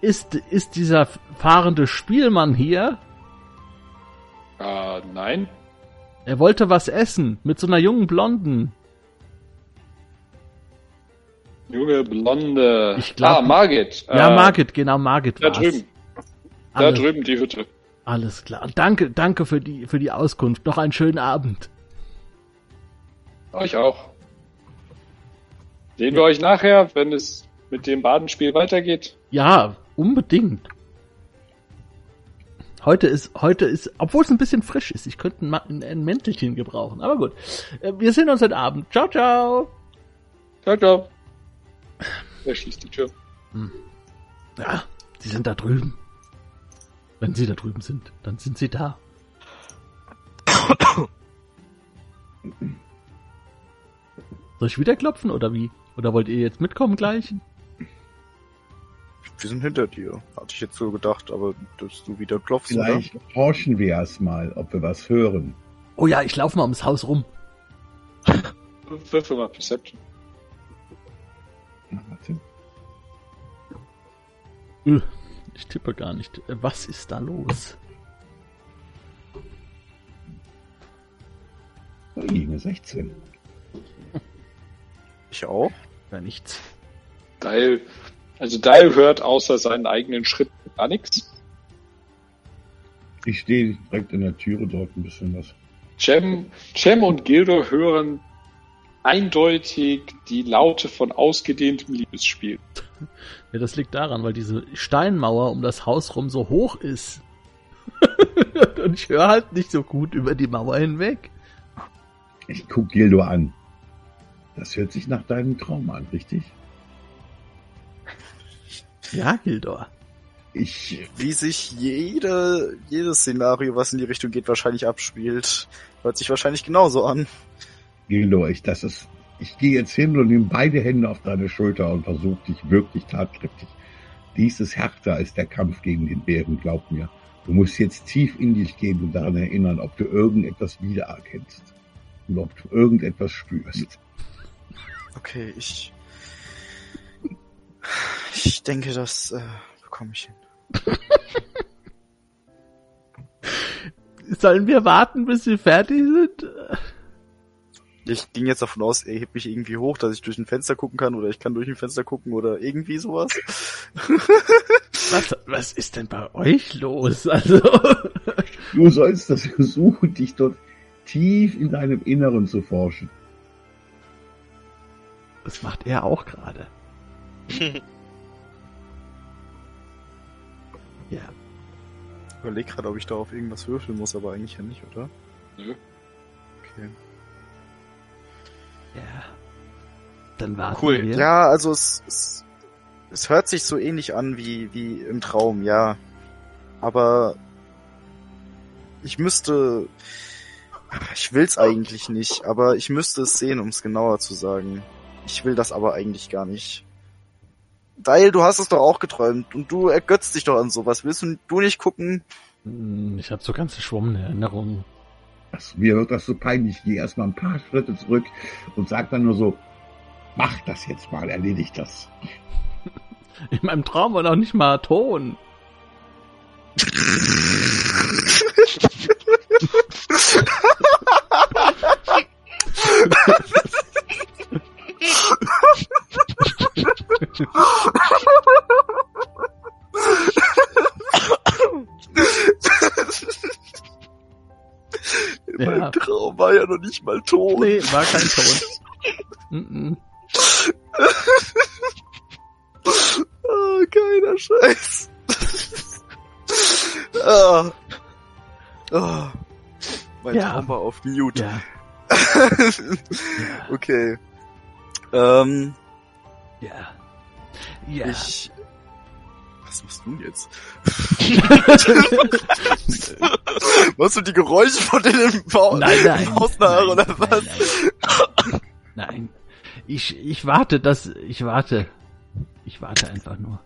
ist, ist dieser fahrende Spielmann hier? Ah, nein. Er wollte was essen mit so einer jungen Blonden. Junge Blonde. Ich glaub- ah, Margit. Ja, Äh, Margit, genau, Margit Da war's. drüben. Da Alles, drüben die Hütte. alles klar. Danke, danke für die, für die Auskunft. Noch einen schönen Abend. Euch auch. Sehen wir euch nachher, wenn es mit dem Badenspiel weitergeht. Ja, unbedingt. Heute ist, heute ist, obwohl es ein bisschen frisch ist, ich könnte ein, ein, Mäntelchen gebrauchen. Aber gut. Äh, Wir sehen uns heute Abend. Ciao, ciao. Ciao, ciao. Er schließt die Tür. Ja, sie sind da drüben. Wenn sie da drüben sind, dann sind sie da. Soll ich wieder klopfen oder wie? Oder wollt ihr jetzt mitkommen gleich? Wir sind hinter dir. Hatte ich jetzt so gedacht, aber dass du wieder klopfst, Vielleicht horchen wir erst mal, ob wir was hören. Oh ja, ich laufe mal ums Haus rum. Würfel mal Perception. Na, warte. Äh, Ich tippe gar nicht. Äh, Was ist da los? Ui, eine 16. oder? Ich auch. Ja, nichts. Dial, also Dial hört außer seinen eigenen Schritten gar nichts. Ich stehe direkt in der Türe dort ein bisschen was. Cem, Cem und Gildo hören eindeutig die Laute von ausgedehntem Liebesspiel. Ja, das liegt daran, weil diese Steinmauer um das Haus rum so hoch ist. Und ich höre halt nicht so gut über die Mauer hinweg. Ich guck Gildo an. Das hört sich nach deinem Traum an, richtig? Ja, Gildor. Ich, Wie sich jede, jedes Szenario, was in die Richtung geht, wahrscheinlich abspielt. Hört sich wahrscheinlich genauso an. Gildo, ich, das ist, ich gehe jetzt hin und nehme beide Hände auf deine Schulter und versuche dich wirklich tatkräftig. Dies ist härter als der Kampf gegen den Bären, glaub mir. Du musst jetzt tief in dich gehen und daran erinnern, ob du irgendetwas wiedererkennst. Und ob du irgendetwas spürst. Okay, ich. Ich denke, das äh, bekomme ich hin. Sollen wir warten, bis wir fertig sind? Ich ging jetzt davon aus, er hebt mich irgendwie hoch, dass ich durch ein Fenster gucken kann oder ich kann durch ein Fenster gucken oder irgendwie sowas. Was, was ist denn bei euch los? Also, Du sollst das versuchen, dich dort tief in deinem Inneren zu forschen. das macht er auch gerade. Ja. Ich überleg gerade, ob ich da auf irgendwas würfeln muss, aber eigentlich ja nicht, oder? Nö. Okay. Ja. Dann warten Cool. wir. Ja, also es, es, es hört sich so ähnlich an wie, wie im Traum, ja. Aber ich müsste, ich will's eigentlich nicht, aber ich müsste es sehen, um es genauer zu sagen. Ich will das aber eigentlich gar nicht. Deil, du hast es doch auch geträumt und du ergötzt dich doch an sowas. Willst du, du nicht gucken? Hm, Ich habe so ganz verschwommene Erinnerungen. Das, mir wird das so peinlich. Ich gehe erstmal ein paar Schritte zurück und sag dann nur so, mach das jetzt mal, erledigt das. In meinem Traum war noch nicht mal Ton. Mein Ja. Traum war ja noch nicht mal tot. Nee, war kein Ton. Mhm. Ah, geiler Scheiß. ah. Ah. mein Ja. Traum war auf Mute. Ja. okay. Ähm, Ja. Ja. ich. Was machst du jetzt? Machst du die Geräusche von denen im Haus, nein, nein. im Haus nach, nein, oder nein, was? Nein. nein. Ich, ich warte, das, ich warte. Ich warte einfach nur.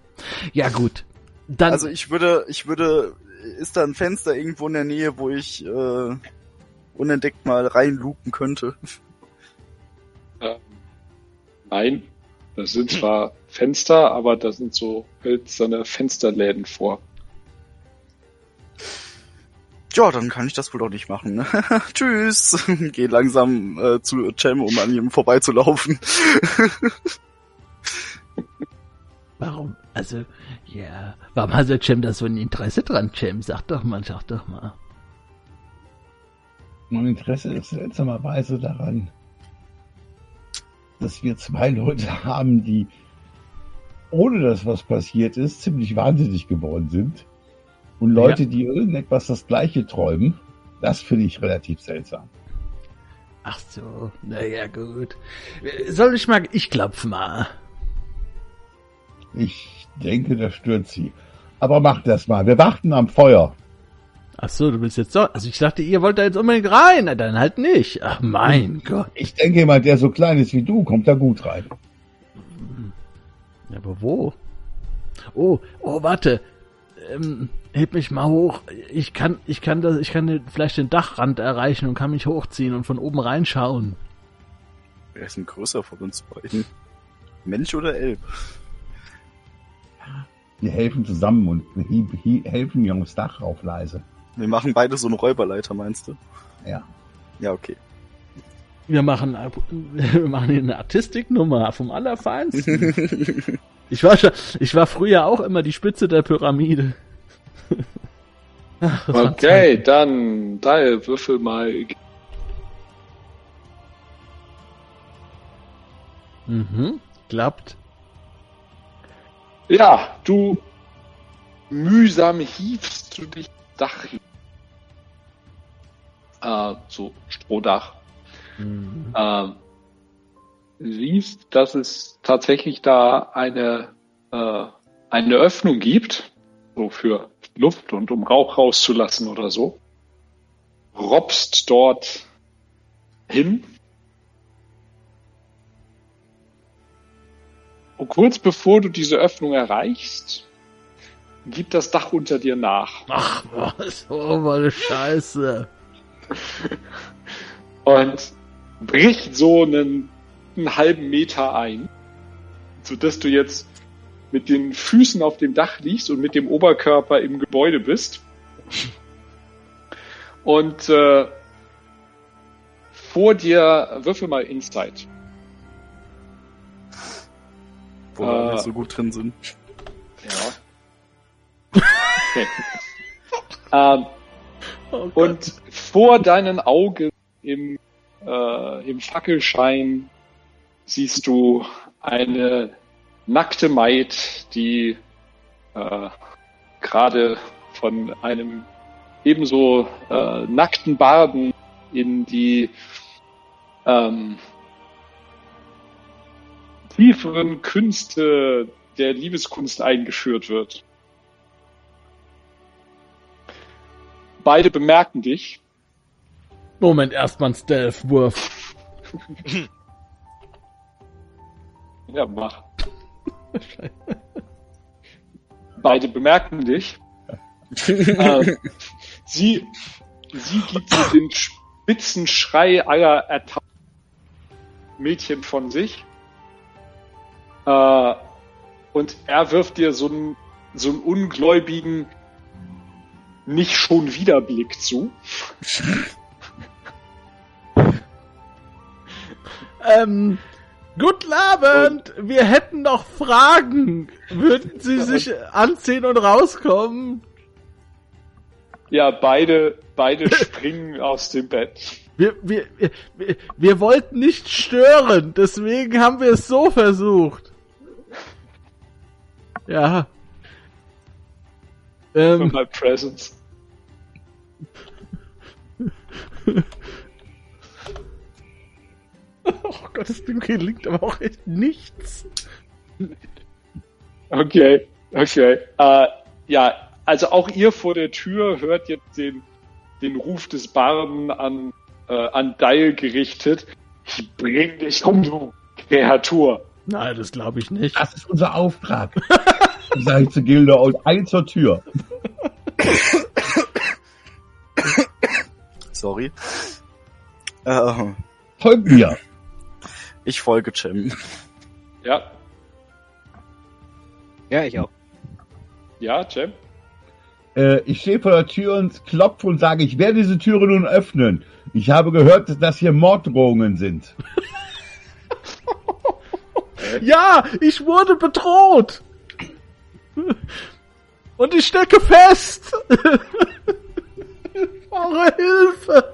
Ja, gut. Dann, Also ich würde, ich würde, ist da ein Fenster irgendwo in der Nähe, wo ich äh, unentdeckt mal reinlupen könnte? Ähm, nein, das sind zwar Fenster, aber da sind so hölzerne Fensterläden vor. Ja, dann kann ich das wohl doch nicht machen. Ne? Tschüss. Geh langsam äh, zu Cem, um an ihm vorbeizulaufen. warum? Also, ja. Warum hat der Cem da so ein Interesse dran, Cem? Sag doch mal, sag doch mal. Mein Interesse ist seltsamerweise daran, dass wir zwei Leute haben, die, ohne dass was passiert ist, ziemlich wahnsinnig geworden sind. Und Leute, die irgendetwas das Gleiche träumen, das finde ich relativ seltsam. Ach so, naja, gut. Soll ich mal, ich klopf mal. Ich denke, das stört sie. Aber macht das mal. Wir warten am Feuer. Ach so, du willst jetzt doch, also ich dachte, ihr wollt da jetzt unbedingt rein, Na, dann halt nicht. Ach mein Gott. Ich denke, jemand, der so klein ist wie du, kommt da gut rein. Aber wo? Oh, oh, warte. Ähm, heb mich mal hoch. Ich kann, ich kann das, ich kann den, vielleicht den Dachrand erreichen und kann mich hochziehen und von oben reinschauen. Wer ist denn größer von uns beiden? Mensch oder Elb? Wir helfen zusammen und helfen mir aufs Dach rauf leise. Wir machen beide so eine Räuberleiter, meinst du? Ja. Ja, okay. Wir machen, wir machen hier eine Artistiknummer vom Allerfeinsten. Ich war schon, ich war früher auch immer die Spitze der Pyramide. Ach, Okay, dann, da würfel mal. Mhm, klappt. Ja, du mühsam hiefst du dich Dach hin. Äh, so Strohdach. Mhm. Ähm, siehst, dass es tatsächlich da eine, äh, eine Öffnung gibt, so für Luft und um Rauch rauszulassen oder so. Robst dort hin. Und kurz bevor du diese Öffnung erreichst, gibt das Dach unter dir nach. Ach, was, oh, was eine Scheiße. und bricht so einen, einen halben Meter ein, sodass du jetzt mit den Füßen auf dem Dach liegst und mit dem Oberkörper im Gebäude bist. Und äh, vor dir würfel mal Insight. Wo wir Äh. nicht so gut drin sind. Ja. Okay. ähm, Oh. Und vor deinen Augen im, äh, im Fackelschein siehst du eine nackte Maid, die äh, gerade von einem ebenso äh, nackten Barden in die ähm, tieferen Künste der Liebeskunst eingeführt wird. Beide bemerken dich Moment, erstmal ein Stealth-Wurf. Ja, mach. Beide bemerken dich. ähm, sie, sie gibt den spitzen Schrei aller ertappten Mädchen von sich. Äh, und er wirft dir so einen, so einen ungläubigen nicht schon wieder Blick zu. Ähm, guten Abend. Wir hätten noch Fragen. Würden Sie sich anziehen und rauskommen? Ja, beide, beide springen aus dem Bett. Wir, wir, wir, wir, wollten nicht stören, deswegen haben wir es so versucht. Ja. Ähm, my presence. Oh Gott, das Ding gelingt aber auch echt nichts. Okay, okay. Äh, ja, also auch ihr vor der Tür hört jetzt den, den Ruf des Barden an, äh, an Dial gerichtet. Ich bring dich um, du Kreatur. Nein, das glaube ich nicht. Das ist unser Auftrag. Sag ich zu Gilda und ein zur Tür. Sorry. Äh, Folgt mir. Ich folge Cem. Ja, Ja, ich auch. ja, Cem. Äh, ich stehe vor der Tür und klopfe und sage, ich werde diese Türe nun öffnen. Ich habe gehört, dass hier Morddrohungen sind. Ja, ich wurde bedroht. Und ich stecke fest. Ich brauche Hilfe.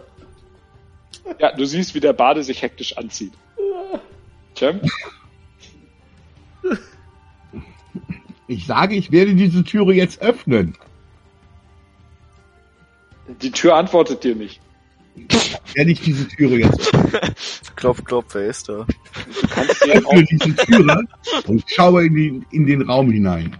Ja, du siehst, wie der Bade sich hektisch anzieht. Cem? Ich sage, ich werde diese Türe jetzt öffnen. Die Tür antwortet dir nicht. Werde ich diese Türe jetzt Klopf, klopf, wer ist da? Du kannst auch öffne diese Türe und schaue in, die, in den Raum hinein.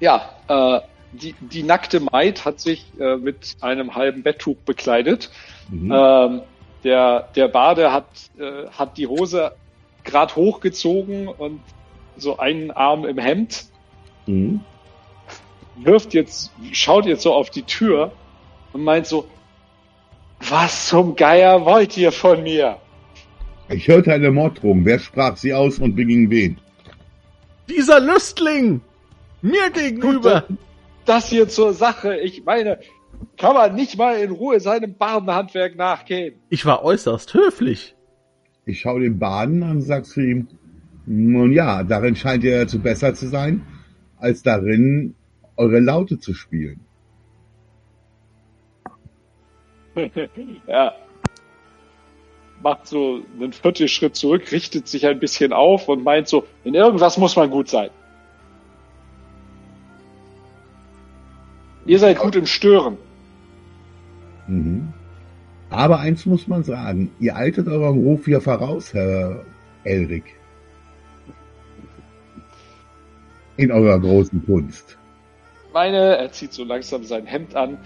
Ja, äh, die, die nackte Maid hat sich äh, mit einem halben Betttuch bekleidet. Mhm. Ähm, der, der Bade hat, äh, hat die Hose grad hochgezogen und so einen Arm im Hemd, Mhm. wirft jetzt, schaut jetzt so auf die Tür und meint so, was zum Geier wollt ihr von mir? Ich hörte eine Morddrohung. Wer sprach sie aus und beging wen? Dieser Lüstling. Mir gegenüber. Das hier zur Sache, ich meine, kann man nicht mal in Ruhe seinem Bardenhandwerk nachgehen. Ich war äußerst höflich. Ich schaue den Baden an und sag zu ihm, nun ja, darin scheint ihr zu besser zu sein, als darin, eure Laute zu spielen. ja. Macht so einen Viertelschritt zurück, richtet sich ein bisschen auf und meint so, in irgendwas muss man gut sein. Ihr seid gut im Stören. Mhm. Aber eins muss man sagen, ihr eitet eurem Ruf hier voraus, Herr Elric. In eurer großen Kunst. Meine, er zieht so langsam sein Hemd an.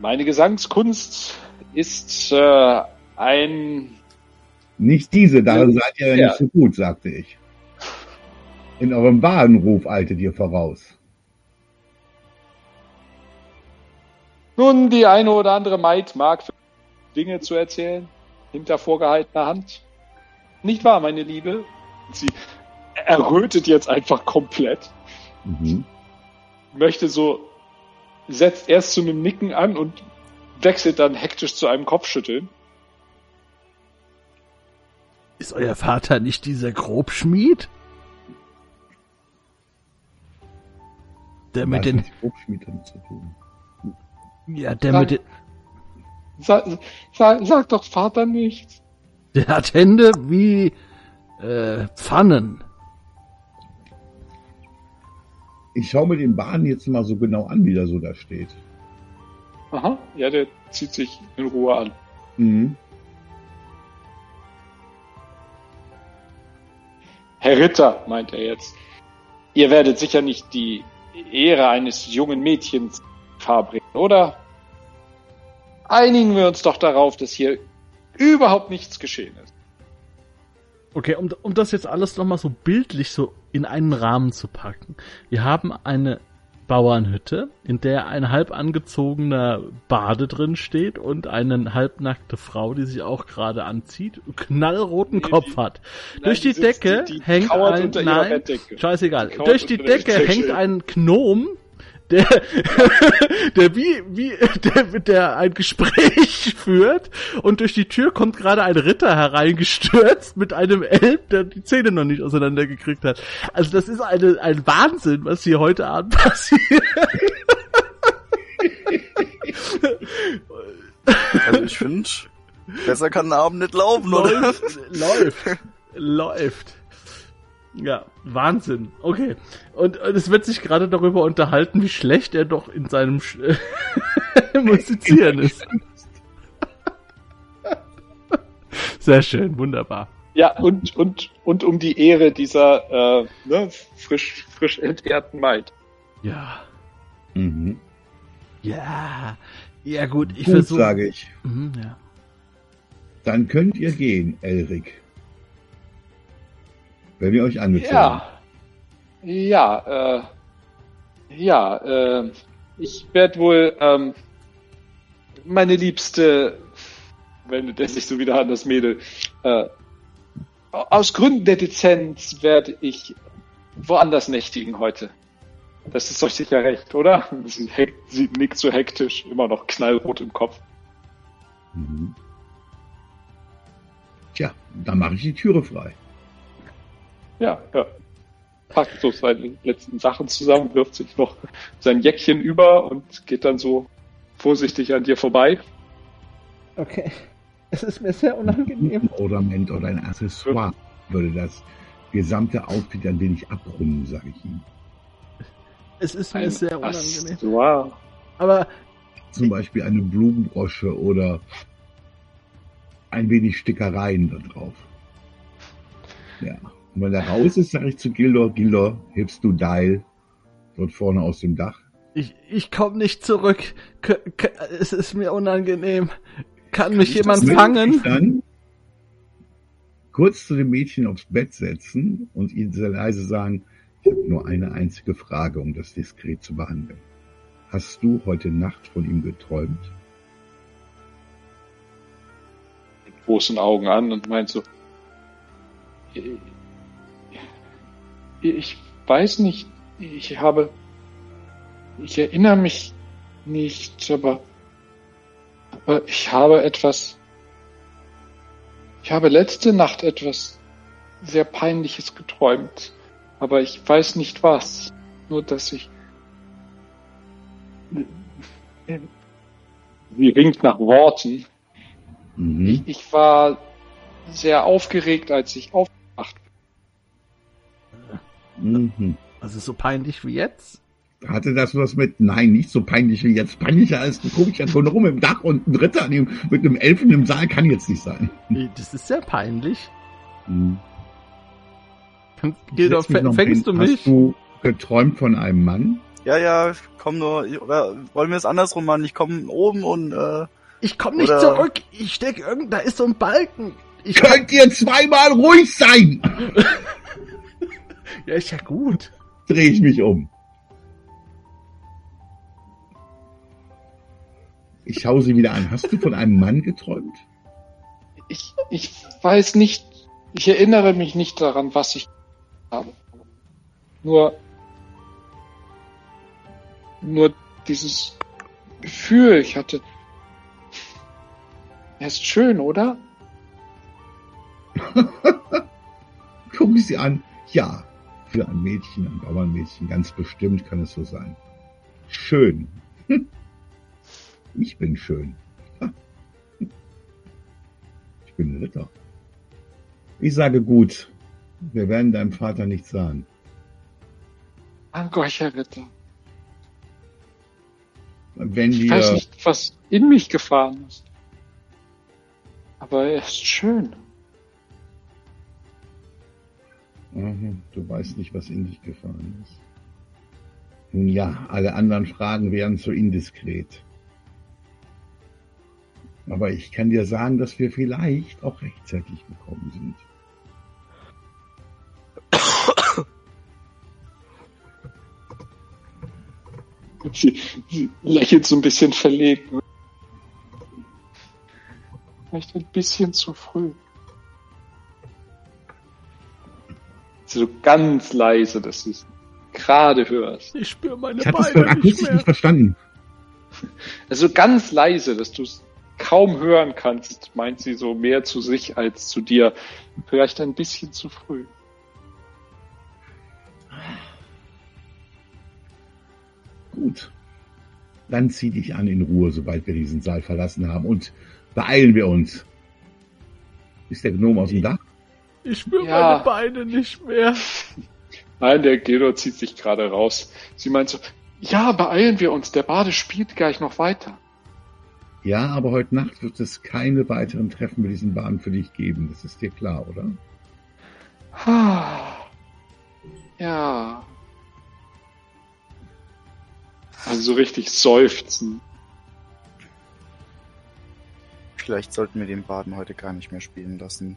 Meine Gesangskunst ist äh, ein Nicht diese, darin seid ihr ja Ja. nicht so gut, sagte ich. In eurem wahren Ruf eitet ihr voraus. Nun, die eine oder andere Maid mag Dinge zu erzählen, hinter vorgehaltener Hand. Nicht wahr, meine Liebe? Sie errötet jetzt einfach komplett, Mhm. möchte so, setzt erst zu einem Nicken an und wechselt dann hektisch zu einem Kopfschütteln. Ist euer Vater nicht dieser Grobschmied? Der mit Was den, Grobschmied damit zu tun? Ja, der Sag- mit den, Sag, sag, sag doch Vater nichts. der hat Hände wie, äh, Pfannen. Ich schaue mir den Baden jetzt mal so genau an, wie der so da steht. Aha, ja, der zieht sich in Ruhe an. Mhm. Herr Ritter, meint er jetzt, ihr werdet sicher nicht die Ehre eines jungen Mädchens Gefahr bringen, oder? Einigen wir uns doch darauf, dass hier überhaupt nichts geschehen ist. Okay, um, um das jetzt alles nochmal so bildlich so in einen Rahmen zu packen. Wir haben eine Bauernhütte, in der ein halb angezogener Bade drin steht und eine halbnackte Frau, die sich auch gerade anzieht, knallroten Nee, Kopf die- hat. Nein, Durch die, die Decke die- hängt ein nein, scheißegal. Durch die Decke hängt ein Gnom, der der wie wie der der ein Gespräch führt und durch die Tür kommt gerade ein Ritter hereingestürzt mit einem Elb, der die Zähne noch nicht auseinandergekriegt hat. Also das ist eine ein Wahnsinn, was hier heute Abend passiert. Also ich finde, besser kann der Abend nicht laufen, oder? läuft, läuft, läuft. Ja, Wahnsinn. Okay. Und, und es wird sich gerade darüber unterhalten, wie schlecht er doch in seinem Sch Musizieren ist. Sehr schön, wunderbar. Ja, und, und, und um die Ehre dieser äh, ne, frisch, frisch entehrten Maid. Ja. Mhm. Ja. Ja, gut, ich versuche. sage ich. Mhm, ja. Dann könnt ihr gehen, Elric. Wenn ihr euch angezogen Ja. Ja, äh, ja, äh, ich werde wohl ähm, meine Liebste, wendet er sich so wieder an das Mädel, äh, aus Gründen der Dezenz werde ich woanders nächtigen heute. Das ist euch sicher recht, oder? Sie, sie nickt so hektisch, immer noch knallrot im Kopf. Mhm. Tja, dann mache ich die Türe frei. Ja, ja. Packt so seine letzten Sachen zusammen, wirft sich noch sein Jäckchen über und geht dann so vorsichtig an dir vorbei. Okay. Es ist mir sehr unangenehm. Ein Ornament oder ein Accessoire würde das gesamte Outfit ein wenig abrunden, sage ich ihm. Es ist mir Ein sehr unangenehm. Accessoire. Aber Zum Beispiel eine Blumenbrosche oder ein wenig Stickereien da drauf. Ja. Und wenn er raus ist, sage ich zu Gildor, Gildor, hebst du Dial dort vorne aus dem Dach. ich, ich komme nicht zurück. K es ist mir unangenehm. Kann mich jemand fangen? ich Dann kurz zu dem Mädchen aufs Bett setzen und ihm sehr leise sagen, ich habe nur eine einzige Frage, um das diskret zu behandeln. Hast du heute Nacht von ihm geträumt? Mit großen Augen an und meint so, ich weiß nicht, ich habe, ich erinnere mich nicht, aber, aber ich habe etwas, ich habe letzte Nacht etwas sehr peinliches geträumt, aber ich weiß nicht was, nur dass ich, sie ringt nach Worten, Mhm. ich war sehr aufgeregt, als ich aufgewacht bin. Mhm. Also so peinlich wie jetzt? Hatte das was mit, nein, nicht so peinlich wie jetzt. Peinlicher als du guckst ja schon rum im Dach und ein Dritter an ihm mit einem Elfen im Saal kann jetzt nicht sein. Das ist sehr peinlich. Mhm. Noch fängst du mich? Hast du geträumt von einem Mann? Ja, ja, komm nur, oder wollen wir es andersrum machen? Ich komme oben und, äh, Ich komme nicht Oder- zurück. Ich steck irgend, da ist so ein Balken. Ich kann, Könnt ihr zweimal ruhig sein? ja, ist ja gut. Dreh ich mich um. Ich schaue sie wieder an. Hast du von einem Mann geträumt? Ich, ich weiß nicht, ich erinnere mich nicht daran, was ich habe. Nur, nur dieses Gefühl, ich hatte, er ist schön, oder? Guck ich sie an. Ja, für ein Mädchen, ein Bauernmädchen, ganz bestimmt kann es so sein. Schön. Ich bin schön. Ich bin ein Ritter. Ich sage gut, wir werden deinem Vater nichts sagen. Danke euch, Herr Ritter. Wenn Ich weiß wir, nicht, was in mich gefahren ist. Aber er ist schön. Mhm, du weißt nicht, was in dich gefahren ist. Nun ja, alle anderen Fragen wären zu indiskret. Aber ich kann dir sagen, dass wir vielleicht auch rechtzeitig gekommen sind. Sie lächelt so ein bisschen verlegen. Vielleicht ein bisschen zu früh. So ganz leise, dass du es gerade hörst. Ich spüre meine Ich hatte es vorhin Beine nicht akustisch mehr. nicht verstanden. Also ganz leise, dass du es kaum hören kannst, meint sie so mehr zu sich als zu dir. Vielleicht ein bisschen zu früh. Gut. Dann zieh dich an in Ruhe, sobald wir diesen Saal verlassen haben. Und beeilen wir uns. Ist der Gnome aus dem Dach? Ich spüre Ja. meine Beine nicht mehr. Nein, der Gildo zieht sich gerade raus. Sie meint so, ja, beeilen wir uns, der Bade spielt gleich noch weiter. Ja, aber heute Nacht wird es keine weiteren Treffen mit diesen Bahnen für dich geben. Das ist dir klar, oder? Ja. Also so richtig seufzen. Vielleicht sollten wir den Baden heute gar nicht mehr spielen lassen.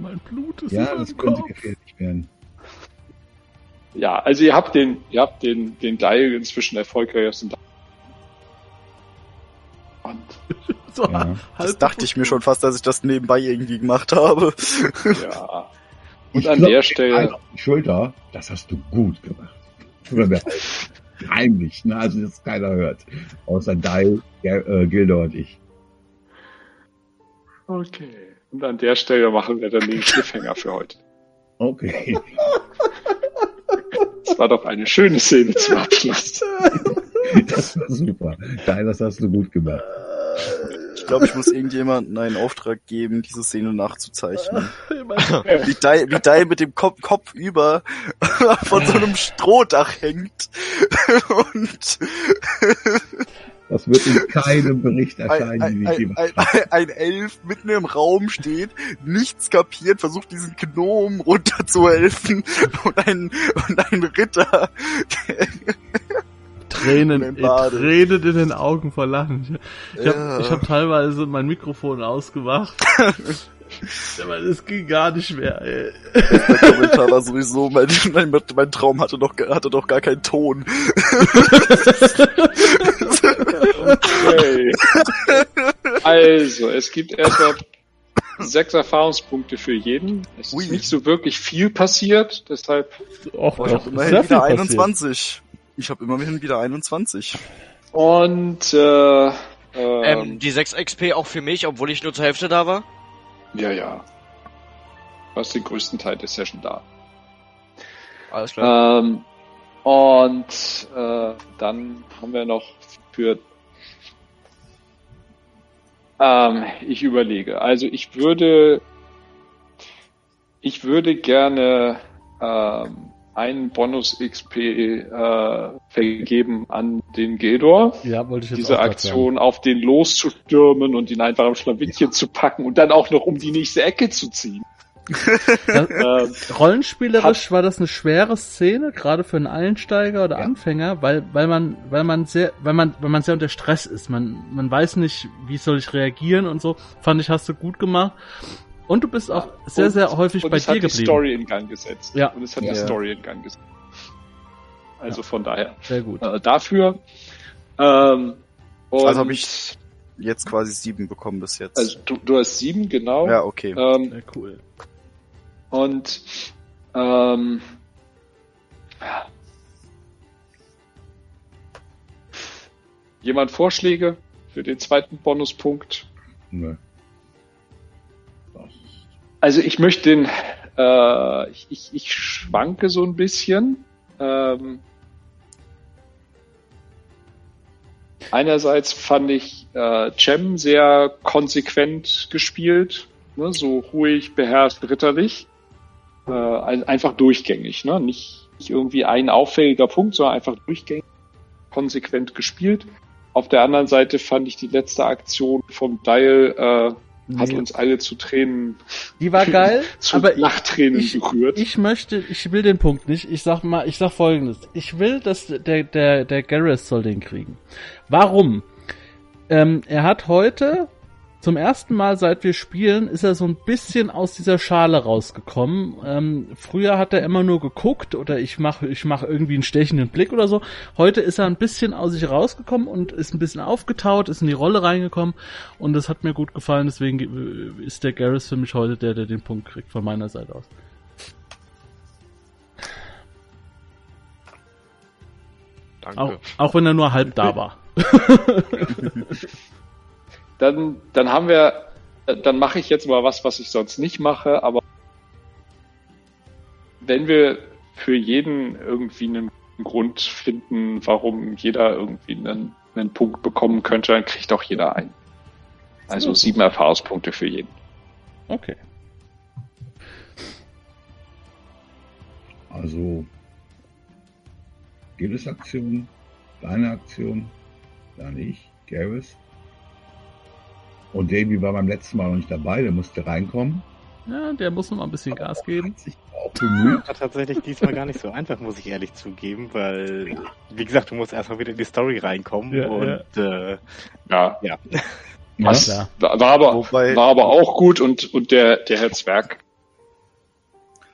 Mein Blut ist Ja, das könnte Kopf. gefährlich werden. Ja, also ihr habt den, ihr habt den, den Dial inzwischen erfolgreich aus dem und So, Ja. Das halb dachte ich mir schon fast, dass ich das nebenbei irgendwie gemacht habe. ja. Und Ich an klopf der Stelle, ein auf die Schulter, das hast du gut gemacht. Heimlich, ne? Also, dass keiner hört. Außer Ger- äh, Gilder und ich. okay. Und an der Stelle machen wir dann den Cliffhanger für heute. Okay. Das war doch eine schöne Szene zum Abschluss. Das war super. Dai, das hast du gut gemacht. Ich glaube, ich muss irgendjemandem einen Auftrag geben, diese Szene nachzuzeichnen. Wie Dai, wie Dai mit dem Kopf, Kopf über von so einem Strohdach hängt. Und Das wird in keinem Bericht ein, erscheinen, ein, ein, jemand ein, ein Elf mitten im Raum steht, nichts kapiert, versucht diesen Gnom runterzuhelfen und ein, und ein Ritter. Tränen, äh. Tränen in den Augen vor Lachen. Ich habe Ja. ich hab teilweise mein Mikrofon ausgemacht. Aber es ging gar nicht mehr. Ey. Der Kommentar war sowieso, mein, mein, mein Traum hatte doch, hatte doch gar keinen Ton. Okay. Also, es gibt etwa sechs Erfahrungspunkte für jeden. Es Ui. ist nicht so wirklich viel passiert, deshalb Och, ich habe immerhin wieder passiert. 21. Ich habe immerhin wieder 21. und äh, ähm, Ähm, die 6 XP auch für mich, obwohl ich nur zur Hälfte da war? ja, ja. Du hast den größten Teil der Session da. Alles klar. Ähm, und äh, dann haben wir noch für ähm, ich überlege. Also ich würde ich würde gerne ähm, einen Bonus XP äh, vergeben an den Gildor. Ja, wollte ich jetzt Diese Aktion auf den loszustürmen und ihn einfach am Schlawittchen zu packen und dann auch noch um die nächste Ecke zu ziehen. Sagen. Ähm, Rollenspielerisch war das eine schwere Szene, gerade für einen Einsteiger oder Ja. Anfänger, weil, weil man, weil man sehr, weil man, weil man sehr unter Stress ist. Man, man weiß nicht, wie soll ich reagieren und so. Fand ich, hast du gut gemacht. Und du bist auch sehr, und- sehr häufig und bei es dir hat die geblieben. Story in Gang gesetzt. Ja. Und es hat Ja. die Story in Gang gesetzt. Also von daher. Sehr gut. Äh, dafür. Ähm, und Also habe ich jetzt quasi sieben bekommen bis jetzt. Also du, du hast sieben, genau. ja, okay. Ähm, cool. Und ähm, jemand Vorschläge für den zweiten Bonuspunkt? Ist- Also ich möchte den, äh, ich, ich, ich schwanke so ein bisschen. Ähm, einerseits fand ich äh, Cem sehr konsequent gespielt, ne, so ruhig, beherrscht, ritterlich. Äh, ein- einfach durchgängig, ne? nicht, nicht irgendwie ein auffälliger Punkt, sondern einfach durchgängig, konsequent gespielt. Auf der anderen Seite fand ich die letzte Aktion vom Dial äh, hat uns alle zu Tränen Die war geil, zu aber Lachtränen ich, berührt. ich möchte, ich will den Punkt nicht. Ich sag mal, ich sag folgendes. Ich will, dass der, der, der Garrus soll den kriegen. Warum? Ähm, er hat heute zum ersten Mal, seit wir spielen, ist er so ein bisschen aus dieser Schale rausgekommen. Ähm, früher hat er immer nur geguckt oder ich mache ich mach irgendwie einen stechenden Blick oder so. Heute ist er ein bisschen aus sich rausgekommen und ist ein bisschen aufgetaut, ist in die Rolle reingekommen und das hat mir gut gefallen. Deswegen äh, ist der Garrus für mich heute der, der den Punkt kriegt von meiner Seite aus. Danke. Auch, auch wenn er nur halb da war. Dann, dann haben wir, äh, dann mache ich jetzt mal was, was ich sonst nicht mache, aber wenn wir für jeden irgendwie einen Grund finden, warum jeder irgendwie einen, einen Punkt bekommen könnte, dann kriegt auch jeder einen. Also sieben Erfahrungspunkte für jeden. Okay. Also, Gildes Aktion, deine Aktion, Da nicht. Garrus. Und Davy war beim letzten Mal noch nicht dabei, der musste reinkommen. Ja, der muss noch mal ein bisschen Gas geben. Hat sich auch bemüht. War tatsächlich diesmal gar nicht so einfach, muss ich ehrlich zugeben, weil, wie gesagt, du musst erstmal wieder in die Story reinkommen Ja, und Äh, Ja, Ja. passt. War, war, aber, Wobei- war aber auch gut und, und der, der Herr Zwerg,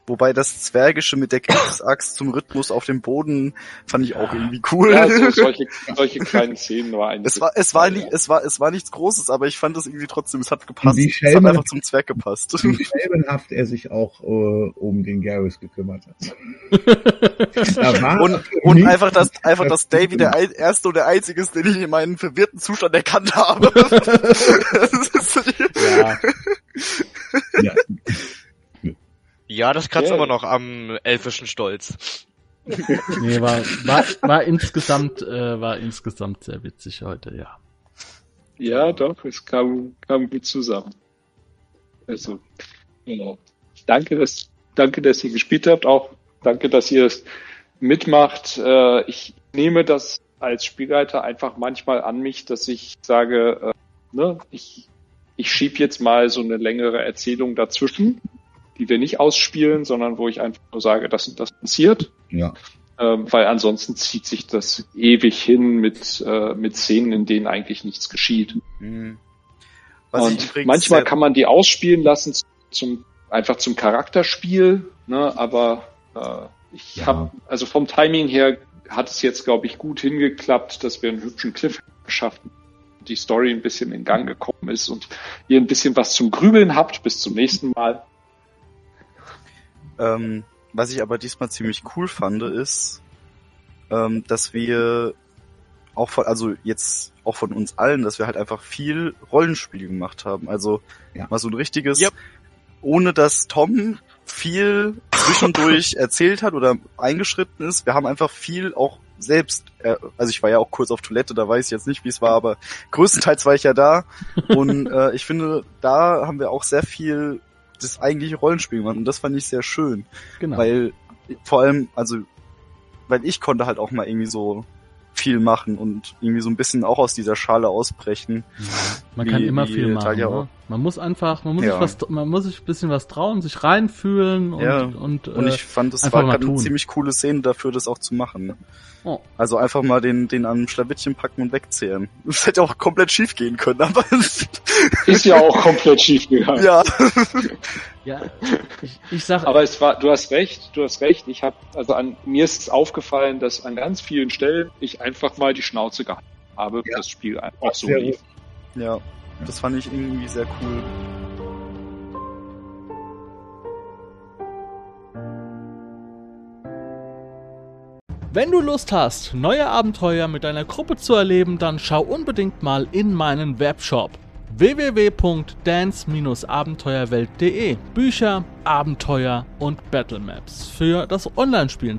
Wobei das Zwergische mit der Kriegsaxt zum Rhythmus auf dem Boden fand ich auch irgendwie cool. ja, so, solche, solche kleinen Szenen war eigentlich. es war, es war nie, es war, es war nichts Großes, aber ich fand es irgendwie trotzdem, es hat gepasst. Wie Es hat einfach zum Zwerg gepasst. Wie schelmenhaft er sich auch äh, um den Garrus gekümmert hat. Da war Und, und einfach, dass, einfach, dass Davy der ein, erste und der einzige ist, den ich in meinen verwirrten Zustand erkannt habe. Das ja, Ja, Ja, das kratzt Ja. immer noch am elfischen Stolz. Nee, war, war, war insgesamt, äh, war insgesamt sehr witzig heute, ja. Ja, doch, es kam, kam gut zusammen. Also, genau. Danke, dass, danke, dass ihr gespielt habt. Auch danke, dass ihr es mitmacht. Äh, ich nehme das als Spielleiter einfach manchmal an mich, dass ich sage, äh, ne, ich, ich schieb jetzt mal so eine längere Erzählung dazwischen, die wir nicht ausspielen, sondern wo ich einfach nur sage, das und das passiert. ja. Ähm, weil ansonsten zieht sich das ewig hin mit, äh, mit Szenen, in denen eigentlich nichts geschieht. Hm. Ich Und manchmal kann man die ausspielen lassen zum einfach zum Charakterspiel, ne? Aber äh, ich Ja. habe also vom Timing her hat es jetzt glaube ich gut hingeklappt, dass wir einen hübschen Cliff geschafft haben, die Story ein bisschen in Gang gekommen ist und ihr ein bisschen was zum Grübeln habt bis zum nächsten Mal. Ähm, was ich aber diesmal ziemlich cool fand, ist, ähm, dass wir auch von, also jetzt auch von uns allen, dass wir halt einfach viel Rollenspiel gemacht haben. Also Ja. mal so ein richtiges, Yep. ohne dass Tom viel zwischendurch erzählt hat oder eingeschritten ist. Wir haben einfach viel auch selbst, äh, also ich war ja auch kurz auf Toilette, da weiß ich jetzt nicht, wie es war, aber größtenteils war ich ja da. Und äh, ich finde, da haben wir auch sehr viel das eigentliche Rollenspiel gemacht und das fand ich sehr schön. Genau. Weil vor allem, also, weil ich konnte halt auch mal irgendwie so viel machen und irgendwie so ein bisschen auch aus dieser Schale ausbrechen. Ja, man Wie- kann immer viel machen. Ne? Man muss einfach, man muss Ja. sich was, man muss sich ein bisschen was trauen, sich reinfühlen und, Ja. und, Und äh, ich fand, das einfach war gerade eine ziemlich coole Szene dafür, das auch zu machen. oh, Also einfach mal den, den an Schlawittchen packen und wegzehren. Das hätte auch komplett schief gehen können, aber Ist ja auch komplett schief gegangen. ja. ja, ich, ich sag, Aber es war, du hast recht, du hast recht. Ich habe, also an mir ist es aufgefallen, dass an ganz vielen Stellen ich einfach mal die Schnauze gehalten habe, Ja. das Spiel auch so lief. Das fand ich irgendwie sehr cool. Wenn du Lust hast, neue Abenteuer mit deiner Gruppe zu erleben, dann schau unbedingt mal in meinen Webshop www.dance-abenteuerwelt.de Bücher, Abenteuer und Battlemaps für das Online-Spielen.